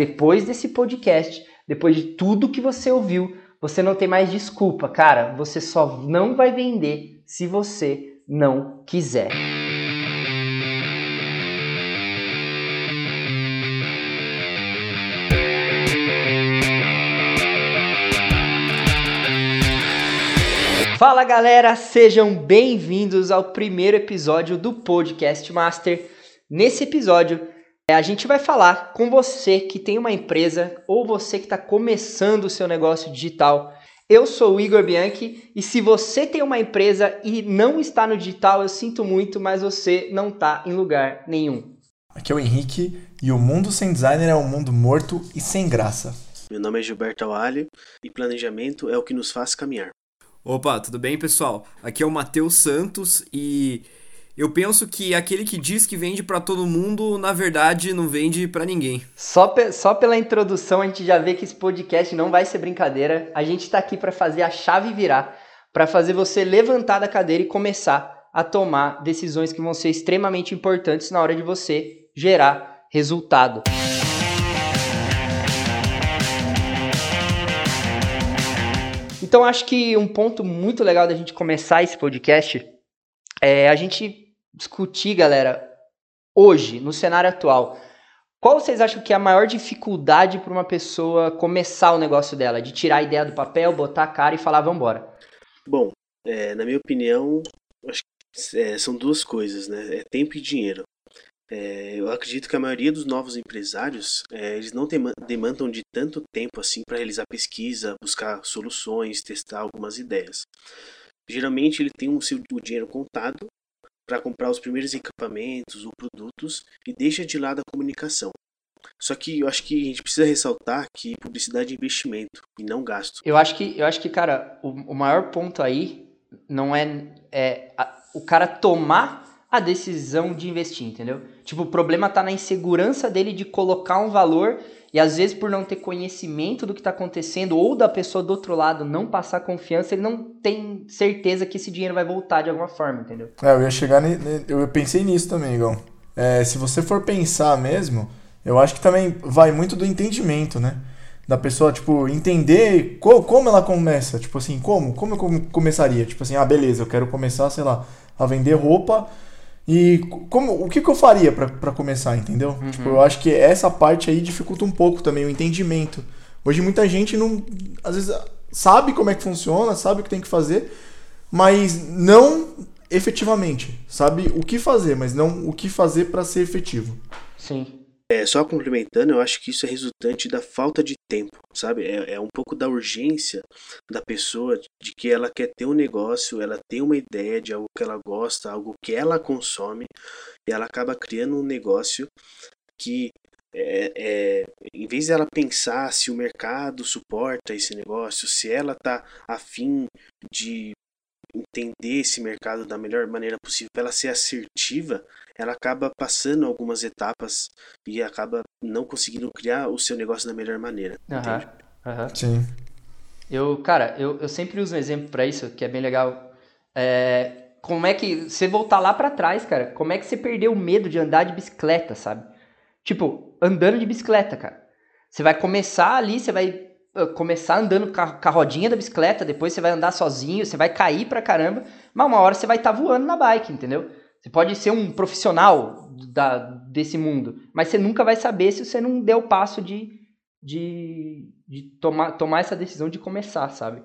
depois desse podcast, depois de tudo que você ouviu, você não tem mais desculpa, cara. Você só não vai vender se você não quiser. Fala galera, sejam bem-vindos ao primeiro episódio do Podcast Master. Nesse episódio, a gente vai falar com você que tem uma empresa ou você que está começando o seu negócio digital. Eu sou o Igor Bianchi e se você tem uma empresa e não está no digital, eu sinto muito, mas você não está em lugar nenhum. Aqui é o Henrique e o mundo sem designer é um mundo morto e sem graça. Meu nome é Gilberto Awali e planejamento é o que nos faz caminhar. Opa, tudo bem, pessoal? Aqui é o Matheus Santos e eu penso que aquele que diz que vende para todo mundo, na verdade, não vende para ninguém. Só, só pela introdução a gente já vê que esse podcast não vai ser brincadeira. A gente está aqui para fazer a chave virar, para fazer você levantar da cadeira e começar a tomar decisões que vão ser extremamente importantes na hora de você gerar resultado. Então acho que um ponto muito legal da gente começar esse podcast é a gente discutir, galera, hoje, no cenário atual. Qual vocês acham que é a maior dificuldade para uma pessoa começar o negócio dela? De tirar a ideia do papel, botar a cara e falar, vamos embora? Bom, é, na minha opinião, acho que é, são duas coisas, né? É tempo e dinheiro. É, eu acredito que a maioria dos novos empresários, é, eles não demandam de tanto tempo assim para realizar pesquisa, buscar soluções, testar algumas ideias. Geralmente ele tem o seu o dinheiro contado para comprar os primeiros equipamentos ou produtos e deixa de lado a comunicação. Só que eu acho que a gente precisa ressaltar que publicidade é investimento e não gasto. Eu acho que, eu acho que cara, o, o maior ponto aí não é, é a, o cara tomar a decisão de investir, entendeu? Tipo, o problema tá na insegurança dele de colocar um valor e às vezes por não ter conhecimento do que está acontecendo ou da pessoa do outro lado não passar confiança, ele não tem certeza que esse dinheiro vai voltar de alguma forma, entendeu? É, eu ia chegar, eu pensei nisso também, Igor. É, se você for pensar mesmo, eu acho que também vai muito do entendimento, né? Da pessoa, tipo, entender co como ela começa. Tipo assim, como? Como eu começaria? Tipo assim, ah, beleza, eu quero começar, sei lá, a vender roupa e como, o que, que eu faria para começar, entendeu? Uhum. Tipo, eu acho que essa parte aí dificulta um pouco também o entendimento. Hoje muita gente não, às vezes sabe como é que funciona, sabe o que tem que fazer, mas não efetivamente. Sabe o que fazer, mas não o que fazer para ser efetivo. Sim. É, só complementando, eu acho que isso é resultante da falta de tempo, sabe? É, é, um pouco da urgência da pessoa de que ela quer ter um negócio, ela tem uma ideia de algo que ela gosta, algo que ela consome, e ela acaba criando um negócio que é, é, em vez dela pensar se o mercado suporta esse negócio, se ela tá afim de entender esse mercado da melhor maneira possível, para ela ser assertiva, ela acaba passando algumas etapas e acaba não conseguindo criar o seu negócio da melhor maneira. Uhum, uhum. Sim. Eu, cara, eu, eu sempre uso um exemplo para isso, que é bem legal. É, como é que você voltar lá para trás, cara? Como é que você perdeu o medo de andar de bicicleta, sabe? Tipo, andando de bicicleta, cara. Você vai começar ali, você vai começar andando com a rodinha da bicicleta, depois você vai andar sozinho, você vai cair pra caramba, mas uma hora você vai estar tá voando na bike, entendeu? Você pode ser um profissional da, desse mundo, mas você nunca vai saber se você não der o passo de, de, de tomar, tomar essa decisão de começar, sabe?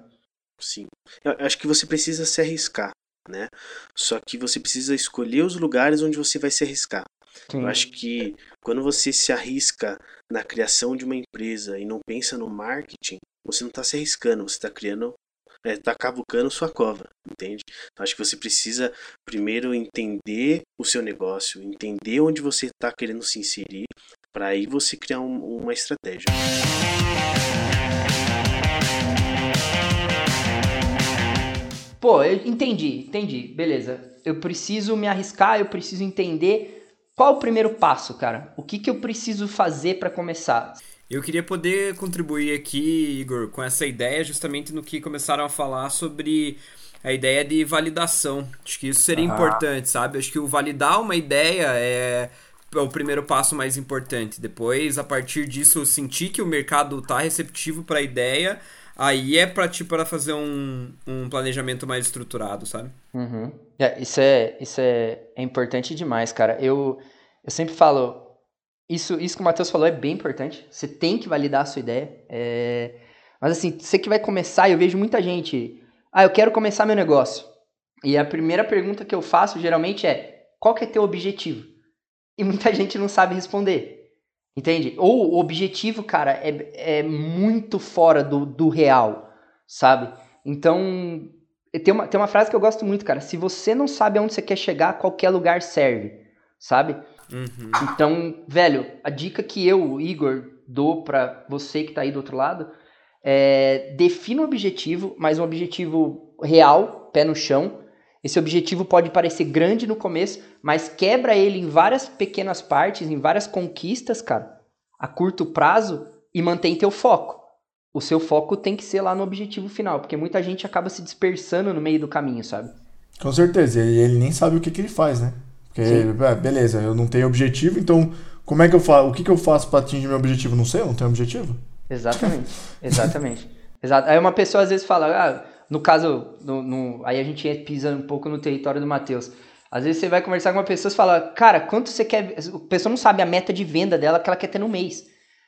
Sim. Eu acho que você precisa se arriscar, né? Só que você precisa escolher os lugares onde você vai se arriscar. Sim. Eu acho que quando você se arrisca na criação de uma empresa e não pensa no marketing, você não está se arriscando, você está criando, está é, cavucando sua cova, entende? Então, acho que você precisa primeiro entender o seu negócio, entender onde você está querendo se inserir, para aí você criar um, uma estratégia. Pô, eu entendi, entendi, beleza. Eu preciso me arriscar, eu preciso entender qual o primeiro passo, cara? O que, que eu preciso fazer para começar? Eu queria poder contribuir aqui, Igor, com essa ideia, justamente no que começaram a falar sobre a ideia de validação. Acho que isso seria importante, sabe? Acho que o validar uma ideia é é o primeiro passo mais importante. Depois, a partir disso, sentir que o mercado está receptivo para a ideia, aí é para tipo, fazer um, um planejamento mais estruturado, sabe? Uhum. É, isso é, isso é, é importante demais, cara. Eu, eu sempre falo, isso, isso que o Matheus falou é bem importante. Você tem que validar a sua ideia. É... Mas assim, você que vai começar, eu vejo muita gente. Ah, eu quero começar meu negócio. E a primeira pergunta que eu faço geralmente é: qual que é teu objetivo? E muita gente não sabe responder. Entende? Ou o objetivo, cara, é, é muito fora do, do real, sabe? Então, tem uma, tem uma frase que eu gosto muito, cara. Se você não sabe aonde você quer chegar, qualquer lugar serve, sabe? Uhum. Então, velho, a dica que eu, Igor, dou pra você que tá aí do outro lado é defina um objetivo, mas um objetivo real, pé no chão, esse objetivo pode parecer grande no começo, mas quebra ele em várias pequenas partes, em várias conquistas, cara, a curto prazo e mantém teu foco. O seu foco tem que ser lá no objetivo final, porque muita gente acaba se dispersando no meio do caminho, sabe? Com certeza, e ele nem sabe o que, que ele faz, né? Porque, é, beleza, eu não tenho objetivo, então como é que eu faço? O que, que eu faço para atingir meu objetivo? Não sei, eu não tenho objetivo. Exatamente, exatamente. Exato. Aí uma pessoa às vezes fala, ah, no caso, no, no, aí a gente pisa um pouco no território do Matheus. Às vezes você vai conversar com uma pessoa e fala, cara, quanto você quer. A pessoa não sabe a meta de venda dela que ela quer ter no mês.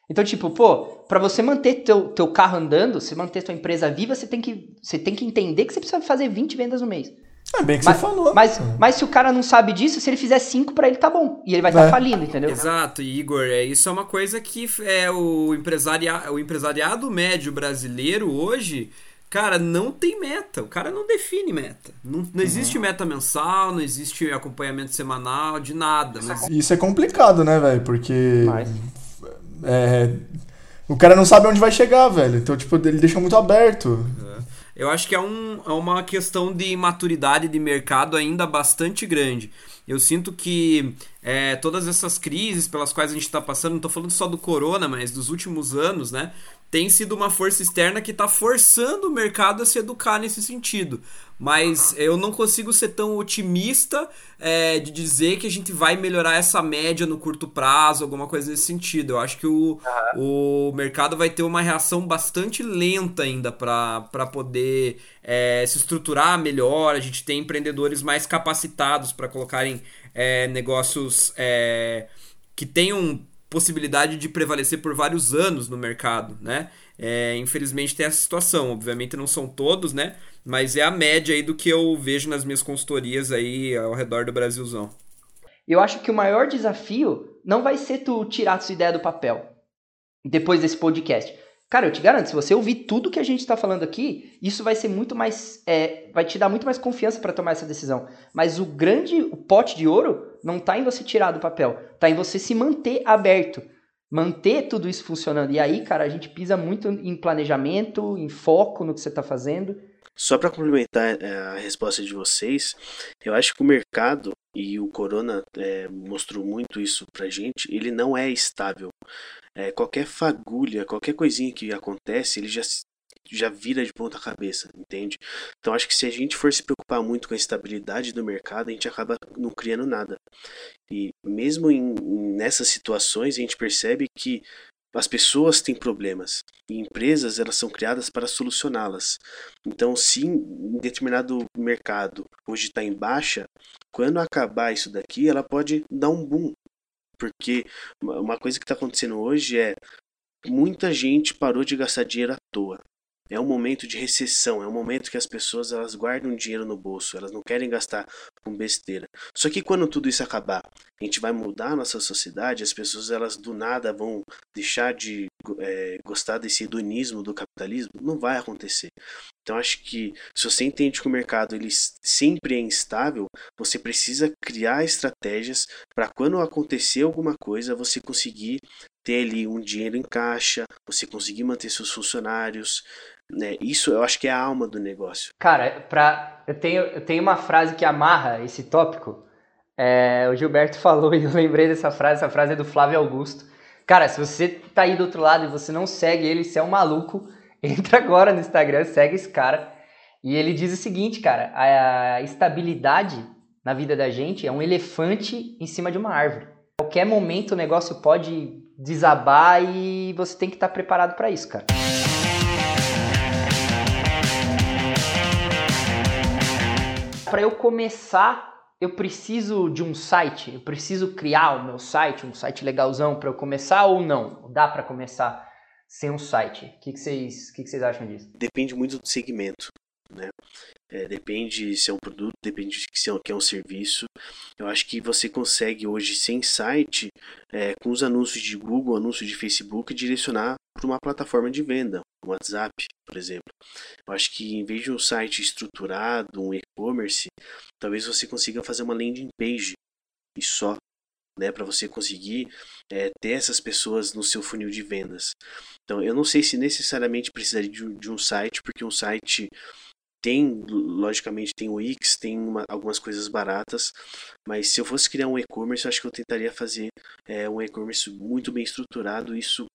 Então, tipo, pô, para você manter teu, teu carro andando, se manter tua empresa viva, você tem, que, você tem que entender que você precisa fazer 20 vendas no mês. É bem que mas, você falou. Mas, mas se o cara não sabe disso, se ele fizer 5 para ele tá bom. E ele vai estar tá é. falindo, entendeu? Exato, Igor. É, isso é uma coisa que é o, empresaria, o empresariado médio brasileiro hoje Cara, não tem meta. O cara não define meta. Não, não existe uhum. meta mensal, não existe acompanhamento semanal, de nada. Mas... Isso é complicado, né, velho? Porque. Mas... É, o cara não sabe onde vai chegar, velho. Então, tipo, ele deixa muito aberto. É. Eu acho que é, um, é uma questão de maturidade de mercado ainda bastante grande. Eu sinto que é, todas essas crises pelas quais a gente está passando, não estou falando só do corona, mas dos últimos anos, né? Tem sido uma força externa que está forçando o mercado a se educar nesse sentido. Mas eu não consigo ser tão otimista é, de dizer que a gente vai melhorar essa média no curto prazo, alguma coisa nesse sentido. Eu acho que o, uhum. o mercado vai ter uma reação bastante lenta ainda para poder é, se estruturar melhor. A gente tem empreendedores mais capacitados para colocarem é, negócios é, que tenham possibilidade de prevalecer por vários anos no mercado, né? É, infelizmente tem essa situação, obviamente não são todos, né? Mas é a média aí do que eu vejo nas minhas consultorias aí ao redor do Brasilzão. Eu acho que o maior desafio não vai ser tu tirar sua ideia do papel depois desse podcast. Cara, eu te garanto, se você ouvir tudo que a gente está falando aqui, isso vai ser muito mais. É, vai te dar muito mais confiança para tomar essa decisão. Mas o grande o pote de ouro não está em você tirar do papel, está em você se manter aberto, manter tudo isso funcionando. E aí, cara, a gente pisa muito em planejamento, em foco no que você está fazendo. Só para complementar é, a resposta de vocês, eu acho que o mercado e o corona é, mostrou muito isso pra gente, ele não é estável. É, qualquer fagulha, qualquer coisinha que acontece, ele já, já vira de ponta cabeça, entende? Então acho que se a gente for se preocupar muito com a estabilidade do mercado, a gente acaba não criando nada. E mesmo em, nessas situações, a gente percebe que as pessoas têm problemas e empresas elas são criadas para solucioná-las. Então, se em determinado mercado hoje está em baixa, quando acabar isso daqui, ela pode dar um boom. Porque uma coisa que está acontecendo hoje é muita gente parou de gastar dinheiro à toa. É um momento de recessão, é um momento que as pessoas elas guardam dinheiro no bolso, elas não querem gastar com besteira. Só que quando tudo isso acabar, a gente vai mudar a nossa sociedade, as pessoas elas do nada vão deixar de é, gostar desse hedonismo do capitalismo? Não vai acontecer. Então acho que se você entende que o mercado ele sempre é instável, você precisa criar estratégias para quando acontecer alguma coisa você conseguir ter ali um dinheiro em caixa, você conseguir manter seus funcionários, né? Isso eu acho que é a alma do negócio. Cara, pra, eu, tenho, eu tenho uma frase que amarra esse tópico. É, o Gilberto falou e eu lembrei dessa frase. Essa frase é do Flávio Augusto. Cara, se você tá aí do outro lado e você não segue ele, você é um maluco, entra agora no Instagram, segue esse cara. E ele diz o seguinte, cara: a estabilidade na vida da gente é um elefante em cima de uma árvore. Qualquer momento o negócio pode desabar e você tem que estar preparado para isso, cara. Para eu começar, eu preciso de um site, eu preciso criar o meu site, um site legalzão para eu começar ou não? Dá para começar sem um site? O que, que, vocês, que, que vocês acham disso? Depende muito do segmento. Né? É, depende se é um produto, depende se é, é um serviço. Eu acho que você consegue hoje, sem site, é, com os anúncios de Google, anúncios de Facebook, direcionar para uma plataforma de venda, um WhatsApp, por exemplo. Eu acho que em vez de um site estruturado, um e-commerce, talvez você consiga fazer uma landing page e só, né, para você conseguir é, ter essas pessoas no seu funil de vendas. Então, eu não sei se necessariamente precisaria de de um site, porque um site tem, logicamente, tem o Wix, tem uma, algumas coisas baratas, mas se eu fosse criar um e-commerce, eu acho que eu tentaria fazer é, um e-commerce muito bem estruturado, isso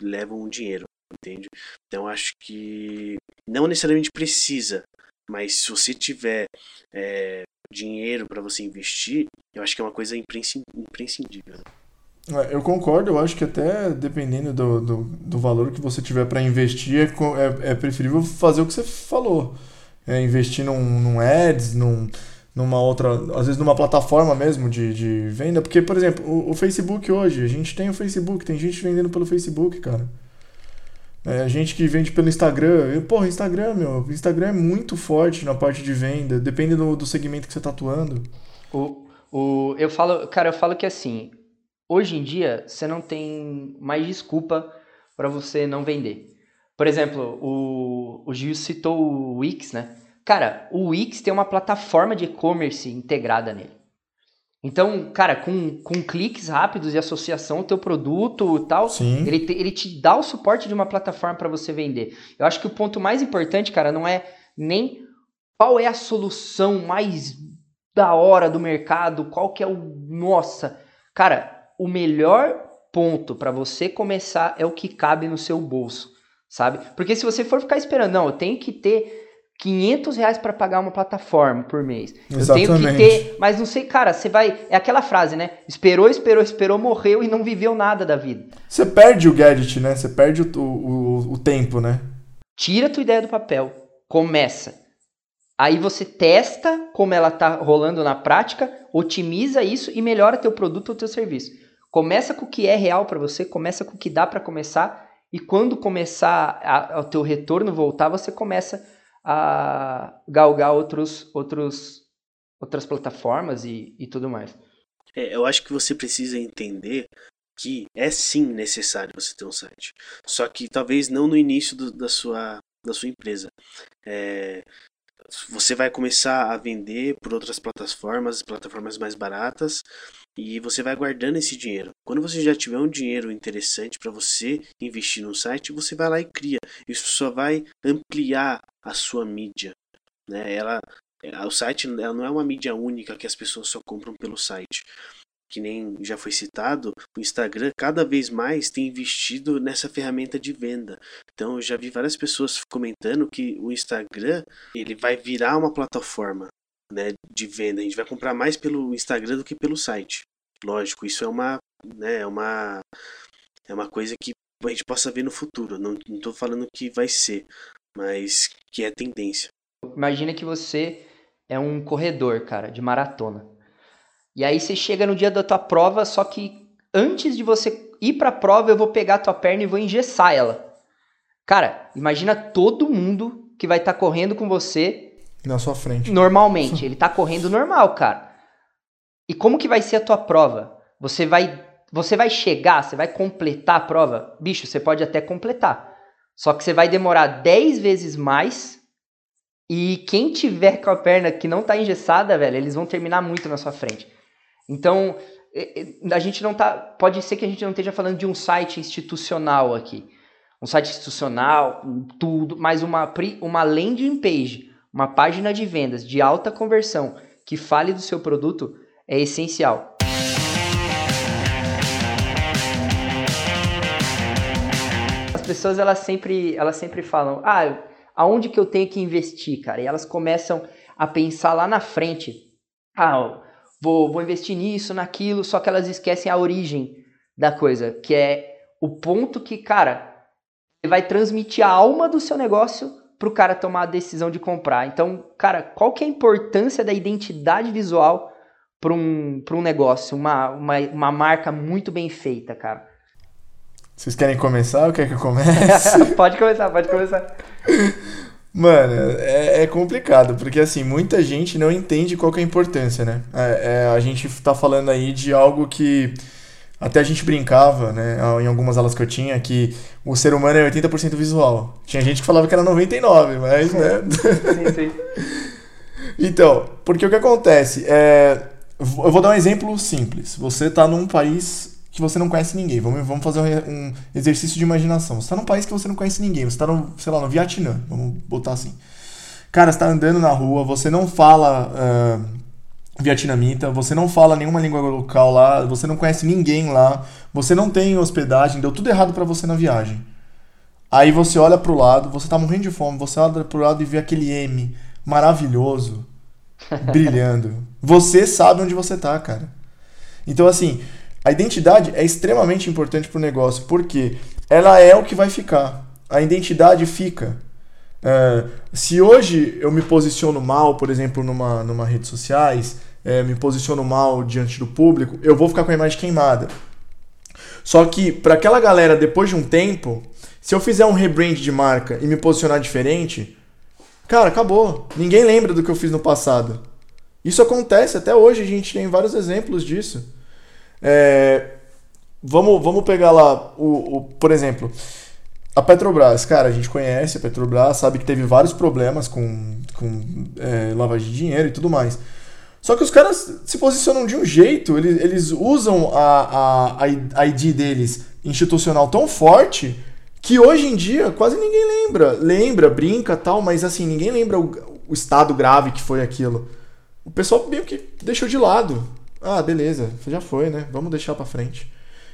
leva um dinheiro, entende? Então acho que não necessariamente precisa, mas se você tiver é, dinheiro para você investir, eu acho que é uma coisa imprescindível. É, eu concordo, eu acho que até dependendo do, do, do valor que você tiver para investir, é, é, é preferível fazer o que você falou é, investir num, num ads, num, numa outra, às vezes numa plataforma mesmo de, de venda, porque, por exemplo, o, o Facebook hoje, a gente tem o Facebook, tem gente vendendo pelo Facebook, cara. É, gente que vende pelo Instagram. Porra, Instagram, meu. Instagram é muito forte na parte de venda. Depende do, do segmento que você tá atuando. O, o, eu falo, cara, eu falo que assim, hoje em dia você não tem mais desculpa para você não vender. Por exemplo, o, o Gil citou o Wix, né? Cara, o Wix tem uma plataforma de e-commerce integrada nele. Então, cara, com, com cliques rápidos e associação ao teu produto e tal, ele te, ele te dá o suporte de uma plataforma para você vender. Eu acho que o ponto mais importante, cara, não é nem qual é a solução mais da hora do mercado, qual que é o nossa. Cara, o melhor ponto para você começar é o que cabe no seu bolso sabe? Porque se você for ficar esperando, não, eu tenho que ter 500 reais para pagar uma plataforma por mês. Exatamente. Eu tenho que ter, mas não sei, cara, você vai, é aquela frase, né? Esperou, esperou, esperou, morreu e não viveu nada da vida. Você perde o gadget, né? Você perde o, o, o tempo, né? Tira a tua ideia do papel, começa. Aí você testa como ela tá rolando na prática, otimiza isso e melhora teu produto ou teu serviço. Começa com o que é real para você, começa com o que dá para começar e quando começar a, o teu retorno voltar, você começa a galgar outros, outros, outras plataformas e, e tudo mais. É, eu acho que você precisa entender que é sim necessário você ter um site. Só que talvez não no início do, da, sua, da sua empresa. É, você vai começar a vender por outras plataformas, plataformas mais baratas, e você vai guardando esse dinheiro. Quando você já tiver um dinheiro interessante para você investir no site, você vai lá e cria. Isso só vai ampliar a sua mídia. Né? Ela, o site ela não é uma mídia única que as pessoas só compram pelo site. Que nem já foi citado, o Instagram cada vez mais tem investido nessa ferramenta de venda. Então eu já vi várias pessoas comentando que o Instagram ele vai virar uma plataforma né, de venda. A gente vai comprar mais pelo Instagram do que pelo site. Lógico, isso é uma, né, é uma, é uma coisa que a gente possa ver no futuro. Não estou falando que vai ser, mas que é tendência. Imagina que você é um corredor, cara, de maratona. E aí você chega no dia da tua prova, só que antes de você ir para a prova, eu vou pegar a tua perna e vou engessar ela. Cara, imagina todo mundo que vai estar tá correndo com você na sua frente. Normalmente, ele tá correndo normal, cara. E como que vai ser a tua prova? Você vai você vai chegar, você vai completar a prova? Bicho, você pode até completar. Só que você vai demorar 10 vezes mais. E quem tiver com a perna que não tá engessada, velho, eles vão terminar muito na sua frente. Então, a gente não tá. Pode ser que a gente não esteja falando de um site institucional aqui. Um site institucional, tudo, mas uma, uma landing page uma página de vendas de alta conversão que fale do seu produto é essencial. As pessoas elas sempre, elas sempre falam: "Ah, aonde que eu tenho que investir, cara?" E elas começam a pensar lá na frente: "Ah, vou, vou investir nisso, naquilo, só que elas esquecem a origem da coisa, que é o ponto que, cara, vai transmitir a alma do seu negócio para o cara tomar a decisão de comprar. Então, cara, qual que é a importância da identidade visual para um, um negócio, uma, uma, uma marca muito bem feita, cara? Vocês querem começar ou quer que eu comece? pode começar, pode começar. Mano, é, é, complicado, porque assim, muita gente não entende qual que é a importância, né? É, é, a gente tá falando aí de algo que até a gente brincava, né, em algumas aulas que eu tinha, que o ser humano é 80% visual. Tinha gente que falava que era 99, mas, né? sim, sim. então, porque o que acontece? É, eu vou dar um exemplo simples. Você tá num país que você não conhece ninguém. Vamos, vamos fazer um exercício de imaginação. Você está num país que você não conhece ninguém. Você está, no, sei lá, no Vietnã. Vamos botar assim. Cara, você está andando na rua, você não fala uh, vietnamita, você não fala nenhuma língua local lá, você não conhece ninguém lá, você não tem hospedagem, deu tudo errado para você na viagem. Aí você olha pro lado, você tá morrendo de fome, você olha pro lado e vê aquele M maravilhoso brilhando. Você sabe onde você tá, cara. Então, assim, a identidade é extremamente importante para o negócio, porque ela é o que vai ficar. A identidade fica. É, se hoje eu me posiciono mal, por exemplo, numa, numa rede sociais, é, me posiciono mal diante do público, eu vou ficar com a imagem queimada. Só que para aquela galera, depois de um tempo, se eu fizer um rebrand de marca e me posicionar diferente, cara, acabou. Ninguém lembra do que eu fiz no passado. Isso acontece até hoje, a gente tem vários exemplos disso. É, vamos, vamos pegar lá, o, o, por exemplo, a Petrobras. Cara, a gente conhece a Petrobras, sabe que teve vários problemas com, com é, lavagem de dinheiro e tudo mais. Só que os caras se posicionam de um jeito, eles, eles usam a, a, a ID deles institucional tão forte que hoje em dia quase ninguém lembra. Lembra, brinca tal, mas assim, ninguém lembra o, o estado grave que foi aquilo. O pessoal meio que deixou de lado. Ah, beleza, já foi, né? Vamos deixar para frente.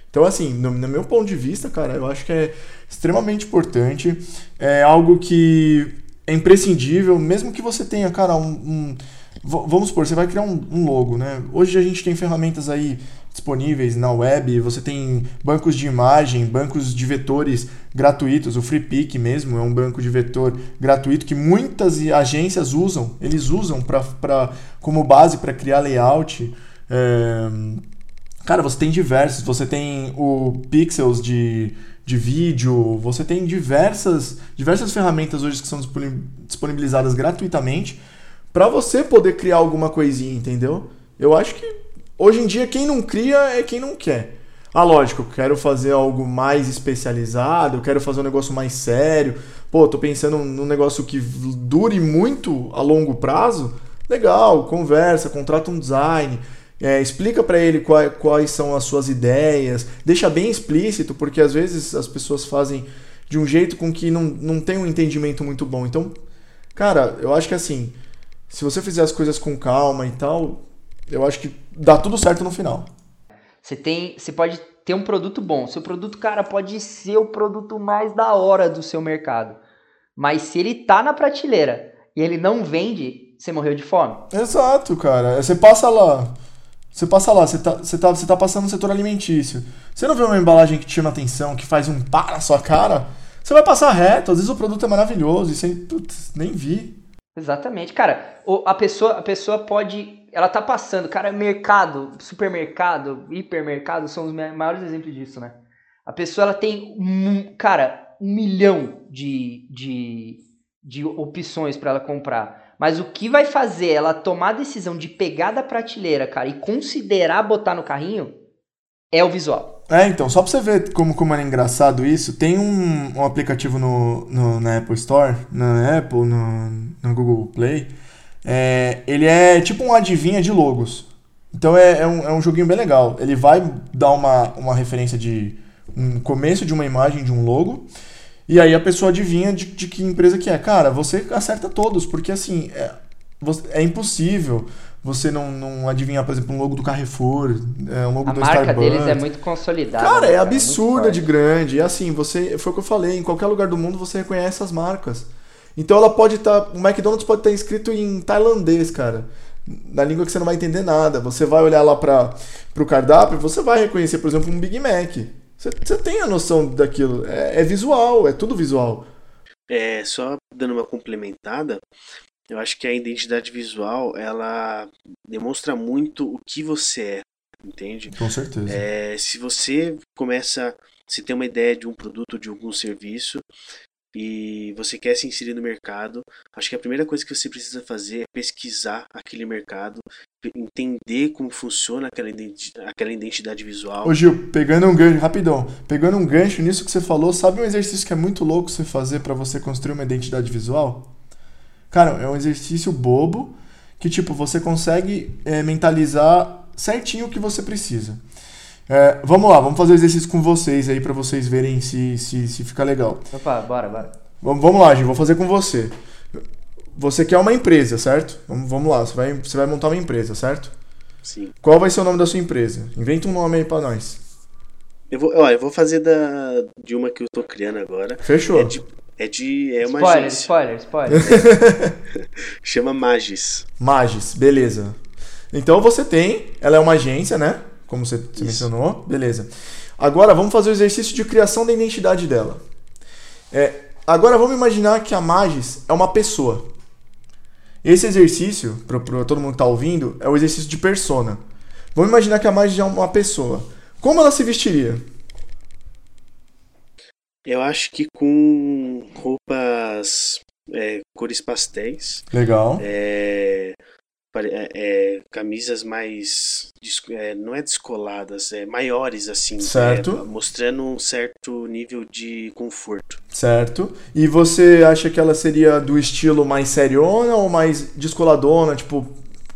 Então, assim, no, no, meu ponto de vista, cara, eu acho que é extremamente importante. É algo que é imprescindível, mesmo que você tenha, cara, um. um vamos supor, você vai criar um, um, logo, né? Hoje a gente tem ferramentas aí disponíveis na web, você tem bancos de imagem, bancos de vetores gratuitos, o FreePic mesmo é um banco de vetor gratuito que muitas agências usam, eles usam pra, pra, como base para criar layout. Cara, você tem diversos. Você tem o Pixels de, de vídeo, você tem diversas, diversas ferramentas hoje que são disponibilizadas gratuitamente para você poder criar alguma coisinha, entendeu? Eu acho que hoje em dia quem não cria é quem não quer. Ah, lógico, eu quero fazer algo mais especializado, eu quero fazer um negócio mais sério. Pô, tô pensando num negócio que dure muito a longo prazo. Legal, conversa, contrata um design. É, explica para ele quais, quais são as suas ideias, deixa bem explícito, porque às vezes as pessoas fazem de um jeito com que não, não tem um entendimento muito bom. Então, cara, eu acho que assim, se você fizer as coisas com calma e tal, eu acho que dá tudo certo no final. Você tem, você pode ter um produto bom. Seu produto, cara, pode ser o produto mais da hora do seu mercado. Mas se ele tá na prateleira e ele não vende, você morreu de fome. Exato, cara. Você passa lá, você passa lá, você tá, você, tá, você tá passando no setor alimentício. Você não vê uma embalagem que te chama atenção, que faz um pá na sua cara? Você vai passar reto, às vezes o produto é maravilhoso e você putz, nem vi. Exatamente, cara. A pessoa, a pessoa pode. Ela tá passando, cara, mercado, supermercado, hipermercado são os maiores exemplos disso, né? A pessoa ela tem, um, cara, um milhão de, de, de opções para ela comprar. Mas o que vai fazer ela tomar a decisão de pegar da prateleira, cara, e considerar botar no carrinho é o visual. É, então, só pra você ver como, como é engraçado isso, tem um, um aplicativo no, no, na Apple Store, na Apple, no, no Google Play. É, ele é tipo um adivinha de logos. Então é, é, um, é um joguinho bem legal. Ele vai dar uma, uma referência de um começo de uma imagem de um logo e aí a pessoa adivinha de, de que empresa que é. Cara, você acerta todos, porque assim, é, é impossível você não, não adivinhar, por exemplo, um logo do Carrefour, é, um logo a do marca Starbucks. deles é muito consolidada. Cara, é absurda é de grande. E assim, você, foi o que eu falei, em qualquer lugar do mundo você reconhece as marcas. Então ela pode estar, tá, o McDonald's pode estar tá escrito em tailandês, cara. na língua que você não vai entender nada. Você vai olhar lá para o cardápio, você vai reconhecer, por exemplo, um Big Mac. Você, tem a noção daquilo. É, é visual, é tudo visual. É, só dando uma complementada, eu acho que a identidade visual, ela demonstra muito o que você é, entende? Com certeza. É, se você começa, se tem uma ideia de um produto, de algum serviço, e você quer se inserir no mercado, acho que a primeira coisa que você precisa fazer é pesquisar aquele mercado, entender como funciona aquela identidade, aquela identidade visual. Ô Gil, pegando um gancho, rapidão, pegando um gancho nisso que você falou, sabe um exercício que é muito louco você fazer para você construir uma identidade visual? Cara, é um exercício bobo que, tipo, você consegue é, mentalizar certinho o que você precisa. É, vamos lá, vamos fazer o exercício com vocês aí para vocês verem se, se, se fica legal. Opa, bora, bora. Vamos, vamos lá, Gil, vou fazer com você. Você quer uma empresa, certo? Vamos, vamos lá, você vai, você vai montar uma empresa, certo? Sim. Qual vai ser o nome da sua empresa? Inventa um nome aí pra nós. Eu vou, ó, eu vou fazer da, de uma que eu tô criando agora. Fechou. É de, é, de, é uma spoiler, agência. spoiler, spoiler. Chama Magis. Magis, beleza. Então você tem, ela é uma agência, né? Como você, você mencionou, beleza. Agora vamos fazer o exercício de criação da identidade dela. É, agora vamos imaginar que a Magis é uma pessoa. Esse exercício, para todo mundo que tá ouvindo, é o exercício de persona. Vamos imaginar que a Magis é uma pessoa. Como ela se vestiria? Eu acho que com roupas, é, cores pastéis, Legal. é, é, é, camisas mais, é, não é descoladas, é maiores assim, Certo. é, mostrando um certo nível de conforto. Certo. E você acha que ela seria do estilo mais seriona ou mais descoladona, tipo,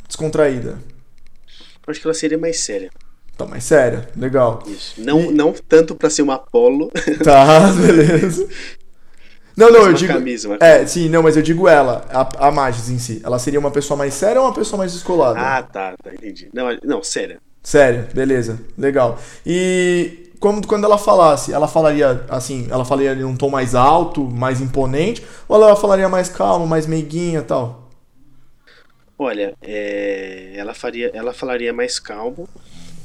descontraída? Eu acho que ela seria mais séria. Tá mais séria. Legal. Isso. Não, E- não tanto pra ser uma polo, Tá, beleza. Não, não, eu digo. camisa, uma É, sim, não, mas eu digo ela, a, a Magis em si. Ela seria uma pessoa mais séria ou uma pessoa mais descolada? Ah, tá, tá, entendi. Não, não, séria. Séria, beleza, legal. E como, quando ela falasse, ela falaria assim, ela falaria em um tom mais alto, mais imponente, ou ela falaria mais calmo, mais meiguinha e tal? Olha, é, ela faria, ela falaria mais calmo,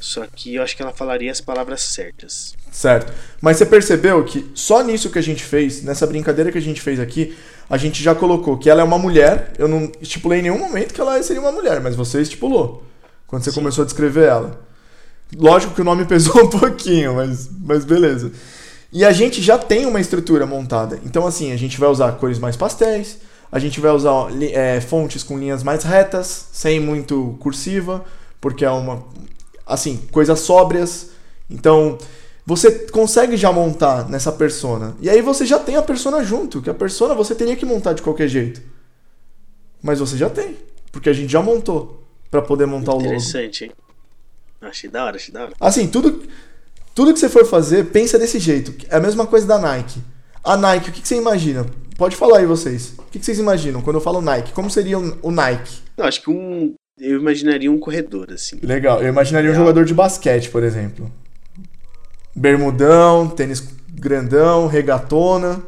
só que eu acho que ela falaria as palavras certas. Certo. Mas você percebeu que só nisso que a gente fez, nessa brincadeira que a gente fez aqui, a gente já colocou que ela é uma mulher. Eu não estipulei em nenhum momento que ela seria uma mulher, mas você estipulou. Quando você começou a descrever ela. Lógico que o nome pesou um pouquinho, mas, mas beleza. E a gente já tem uma estrutura montada. Então, assim, a gente vai usar cores mais pastéis, a gente vai usar é, fontes com linhas mais retas, sem muito cursiva, porque é uma. Assim, coisas sóbrias. Então, você consegue já montar nessa persona. E aí você já tem a persona junto, que a persona você teria que montar de qualquer jeito. Mas você já tem, porque a gente já montou para poder montar o logo. Interessante? Achei da hora, achei da hora. Assim, tudo tudo que você for fazer, pensa desse jeito. É a mesma coisa da Nike. A Nike, o que, que você imagina? Pode falar aí vocês. O que, que vocês imaginam quando eu falo Nike? Como seria o Nike? Não, acho que um. Eu imaginaria um corredor, assim. Legal. Eu imaginaria um Legal. jogador de basquete, por exemplo. Bermudão, tênis grandão, regatona.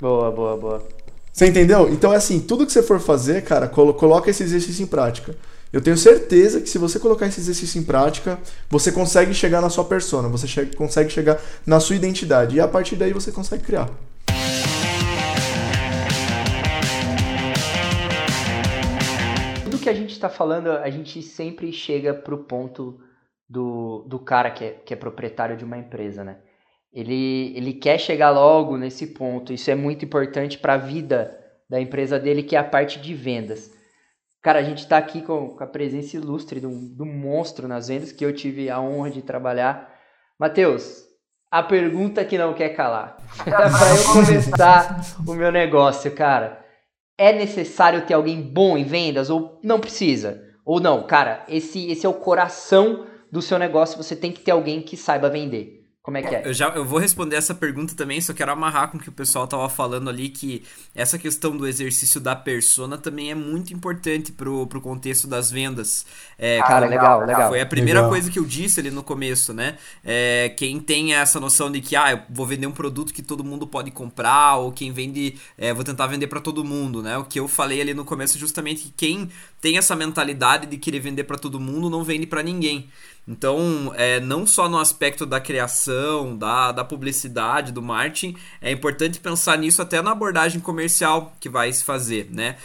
boa, boa, boa. Você entendeu? Então é assim, tudo que você for fazer, cara, colo- coloca esse exercício em prática. Eu tenho certeza que se você colocar esse exercício em prática, você consegue chegar na sua persona, você che- consegue chegar na sua identidade. E a partir daí você consegue criar. Que a gente tá falando, a gente sempre chega pro ponto do, do cara que é, que é proprietário de uma empresa, né? Ele, ele quer chegar logo nesse ponto. Isso é muito importante para a vida da empresa dele, que é a parte de vendas. Cara, a gente tá aqui com, com a presença ilustre de um monstro nas vendas que eu tive a honra de trabalhar. Matheus, a pergunta que não quer calar. para eu começar o meu negócio, cara, é necessário ter alguém bom em vendas ou não precisa? Ou não, cara, esse, esse é o coração do seu negócio, você tem que ter alguém que saiba vender. Como é que é? Eu, já, eu vou responder essa pergunta também, só quero amarrar com o que o pessoal tava falando ali, que essa questão do exercício da persona também é muito importante pro, pro contexto das vendas. É, Cara, legal, legal. Foi a primeira Legal. coisa que eu disse ali no começo, né? É, quem tem essa noção de que, ah, eu vou vender um produto que todo mundo pode comprar, ou quem vende, é, vou tentar vender para todo mundo, né? O que eu falei ali no começo é justamente que quem tem essa mentalidade de querer vender para todo mundo não vende para ninguém. Então, é, não só no aspecto da criação, da, da publicidade, do marketing, é importante pensar nisso até na abordagem comercial que vai se fazer, né?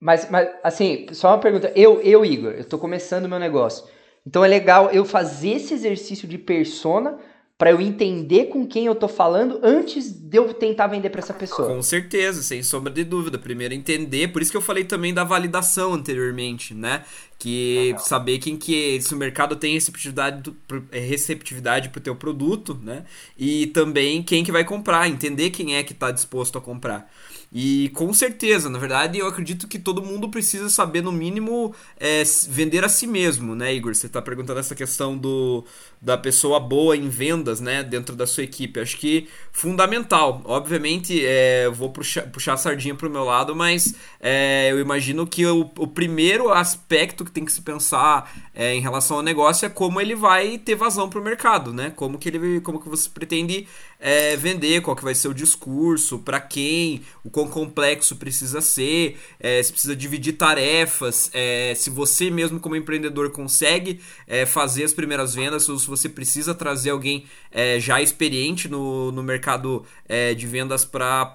Mas, mas, assim, só uma pergunta. Eu, eu, Igor, eu tô começando o meu negócio. Então é legal eu fazer esse exercício de persona para eu entender com quem eu tô falando antes de eu tentar vender para essa pessoa. Com certeza, sem sombra de dúvida. Primeiro entender, por isso que eu falei também da validação anteriormente, né? Que saber quem que se o mercado tem receptividade é, receptividade pro teu produto, né? E também quem que vai comprar, entender quem é que tá disposto a comprar. E com certeza, na verdade, eu acredito que todo mundo precisa saber, no mínimo, é, vender a si mesmo, né, Igor? Você tá perguntando essa questão do, da pessoa boa em vendas, né, dentro da sua equipe. Acho que fundamental. Obviamente, é, vou puxar, puxar a sardinha pro meu lado, mas é, eu imagino que o, o primeiro aspecto que tem que se pensar é, em relação ao negócio é como ele vai ter vazão pro mercado, né? Como que ele, como que você pretende é, vender, qual que vai ser o discurso, para quem, o quão complexo precisa ser, é, se precisa dividir tarefas, é, se você mesmo como empreendedor consegue é, fazer as primeiras vendas, ou se você precisa trazer alguém é, já experiente no, no mercado é, de vendas para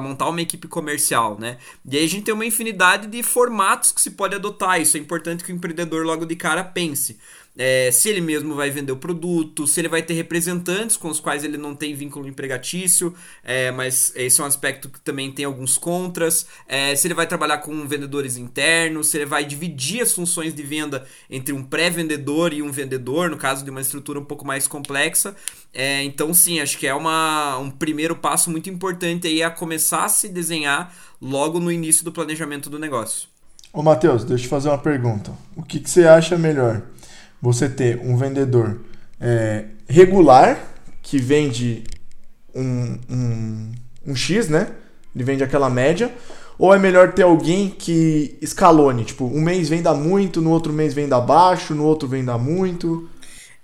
montar uma equipe comercial, né? E aí a gente tem uma infinidade de formatos que se pode adotar, isso é importante que o empreendedor logo de cara pense. É, se ele mesmo vai vender o produto, se ele vai ter representantes com os quais ele não tem vínculo empregatício, é, mas esse é um aspecto que também tem alguns contras. É, se ele vai trabalhar com vendedores internos, se ele vai dividir as funções de venda entre um pré-vendedor e um vendedor, no caso de uma estrutura um pouco mais complexa. É, então, sim, acho que é uma, um primeiro passo muito importante aí a começar a se desenhar logo no início do planejamento do negócio. Ô Matheus, deixa eu te fazer uma pergunta. O que, que você acha melhor? Você ter um vendedor é, regular, que vende um, um, um X, né? Ele vende aquela média. Ou é melhor ter alguém que escalone? Tipo, um mês venda muito, no outro mês venda baixo, no outro venda muito.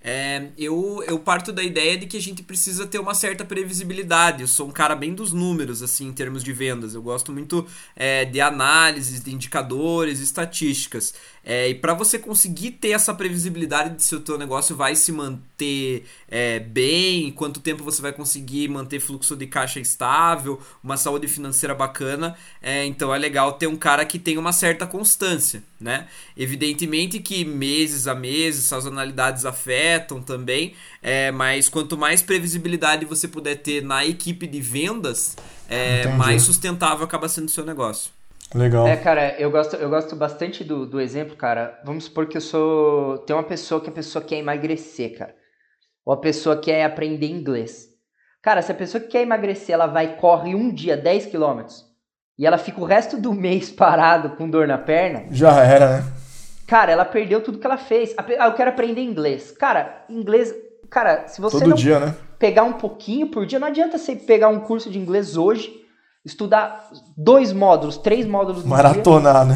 É, eu, eu parto da ideia de que a gente precisa ter uma certa previsibilidade. Eu sou um cara bem dos números, assim, em termos de vendas. Eu gosto muito é, de análises, de indicadores, estatísticas. É, e para você conseguir ter essa previsibilidade de se o teu negócio vai se manter é, bem, quanto tempo você vai conseguir manter fluxo de caixa estável, uma saúde financeira bacana, é, então é legal ter um cara que tem uma certa constância, né? Evidentemente que meses a meses, sazonalidades afetam também, é, mas quanto mais previsibilidade você puder ter na equipe de vendas, é, mais sustentável acaba sendo o seu negócio. Legal. É, cara, eu gosto, eu gosto bastante do, do exemplo, cara. Vamos supor que eu sou. Tem uma pessoa que a pessoa quer emagrecer, cara. Ou a pessoa quer aprender inglês. Cara, se a pessoa que quer emagrecer, ela vai corre um dia 10 quilômetros e ela fica o resto do mês parado com dor na perna, Já era, né? cara, ela perdeu tudo que ela fez. Ah, eu quero aprender inglês. Cara, inglês. Cara, se você Todo não dia, né? pegar um pouquinho por dia, não adianta você pegar um curso de inglês hoje, estudar dois módulos, três módulos. Maratonar, né?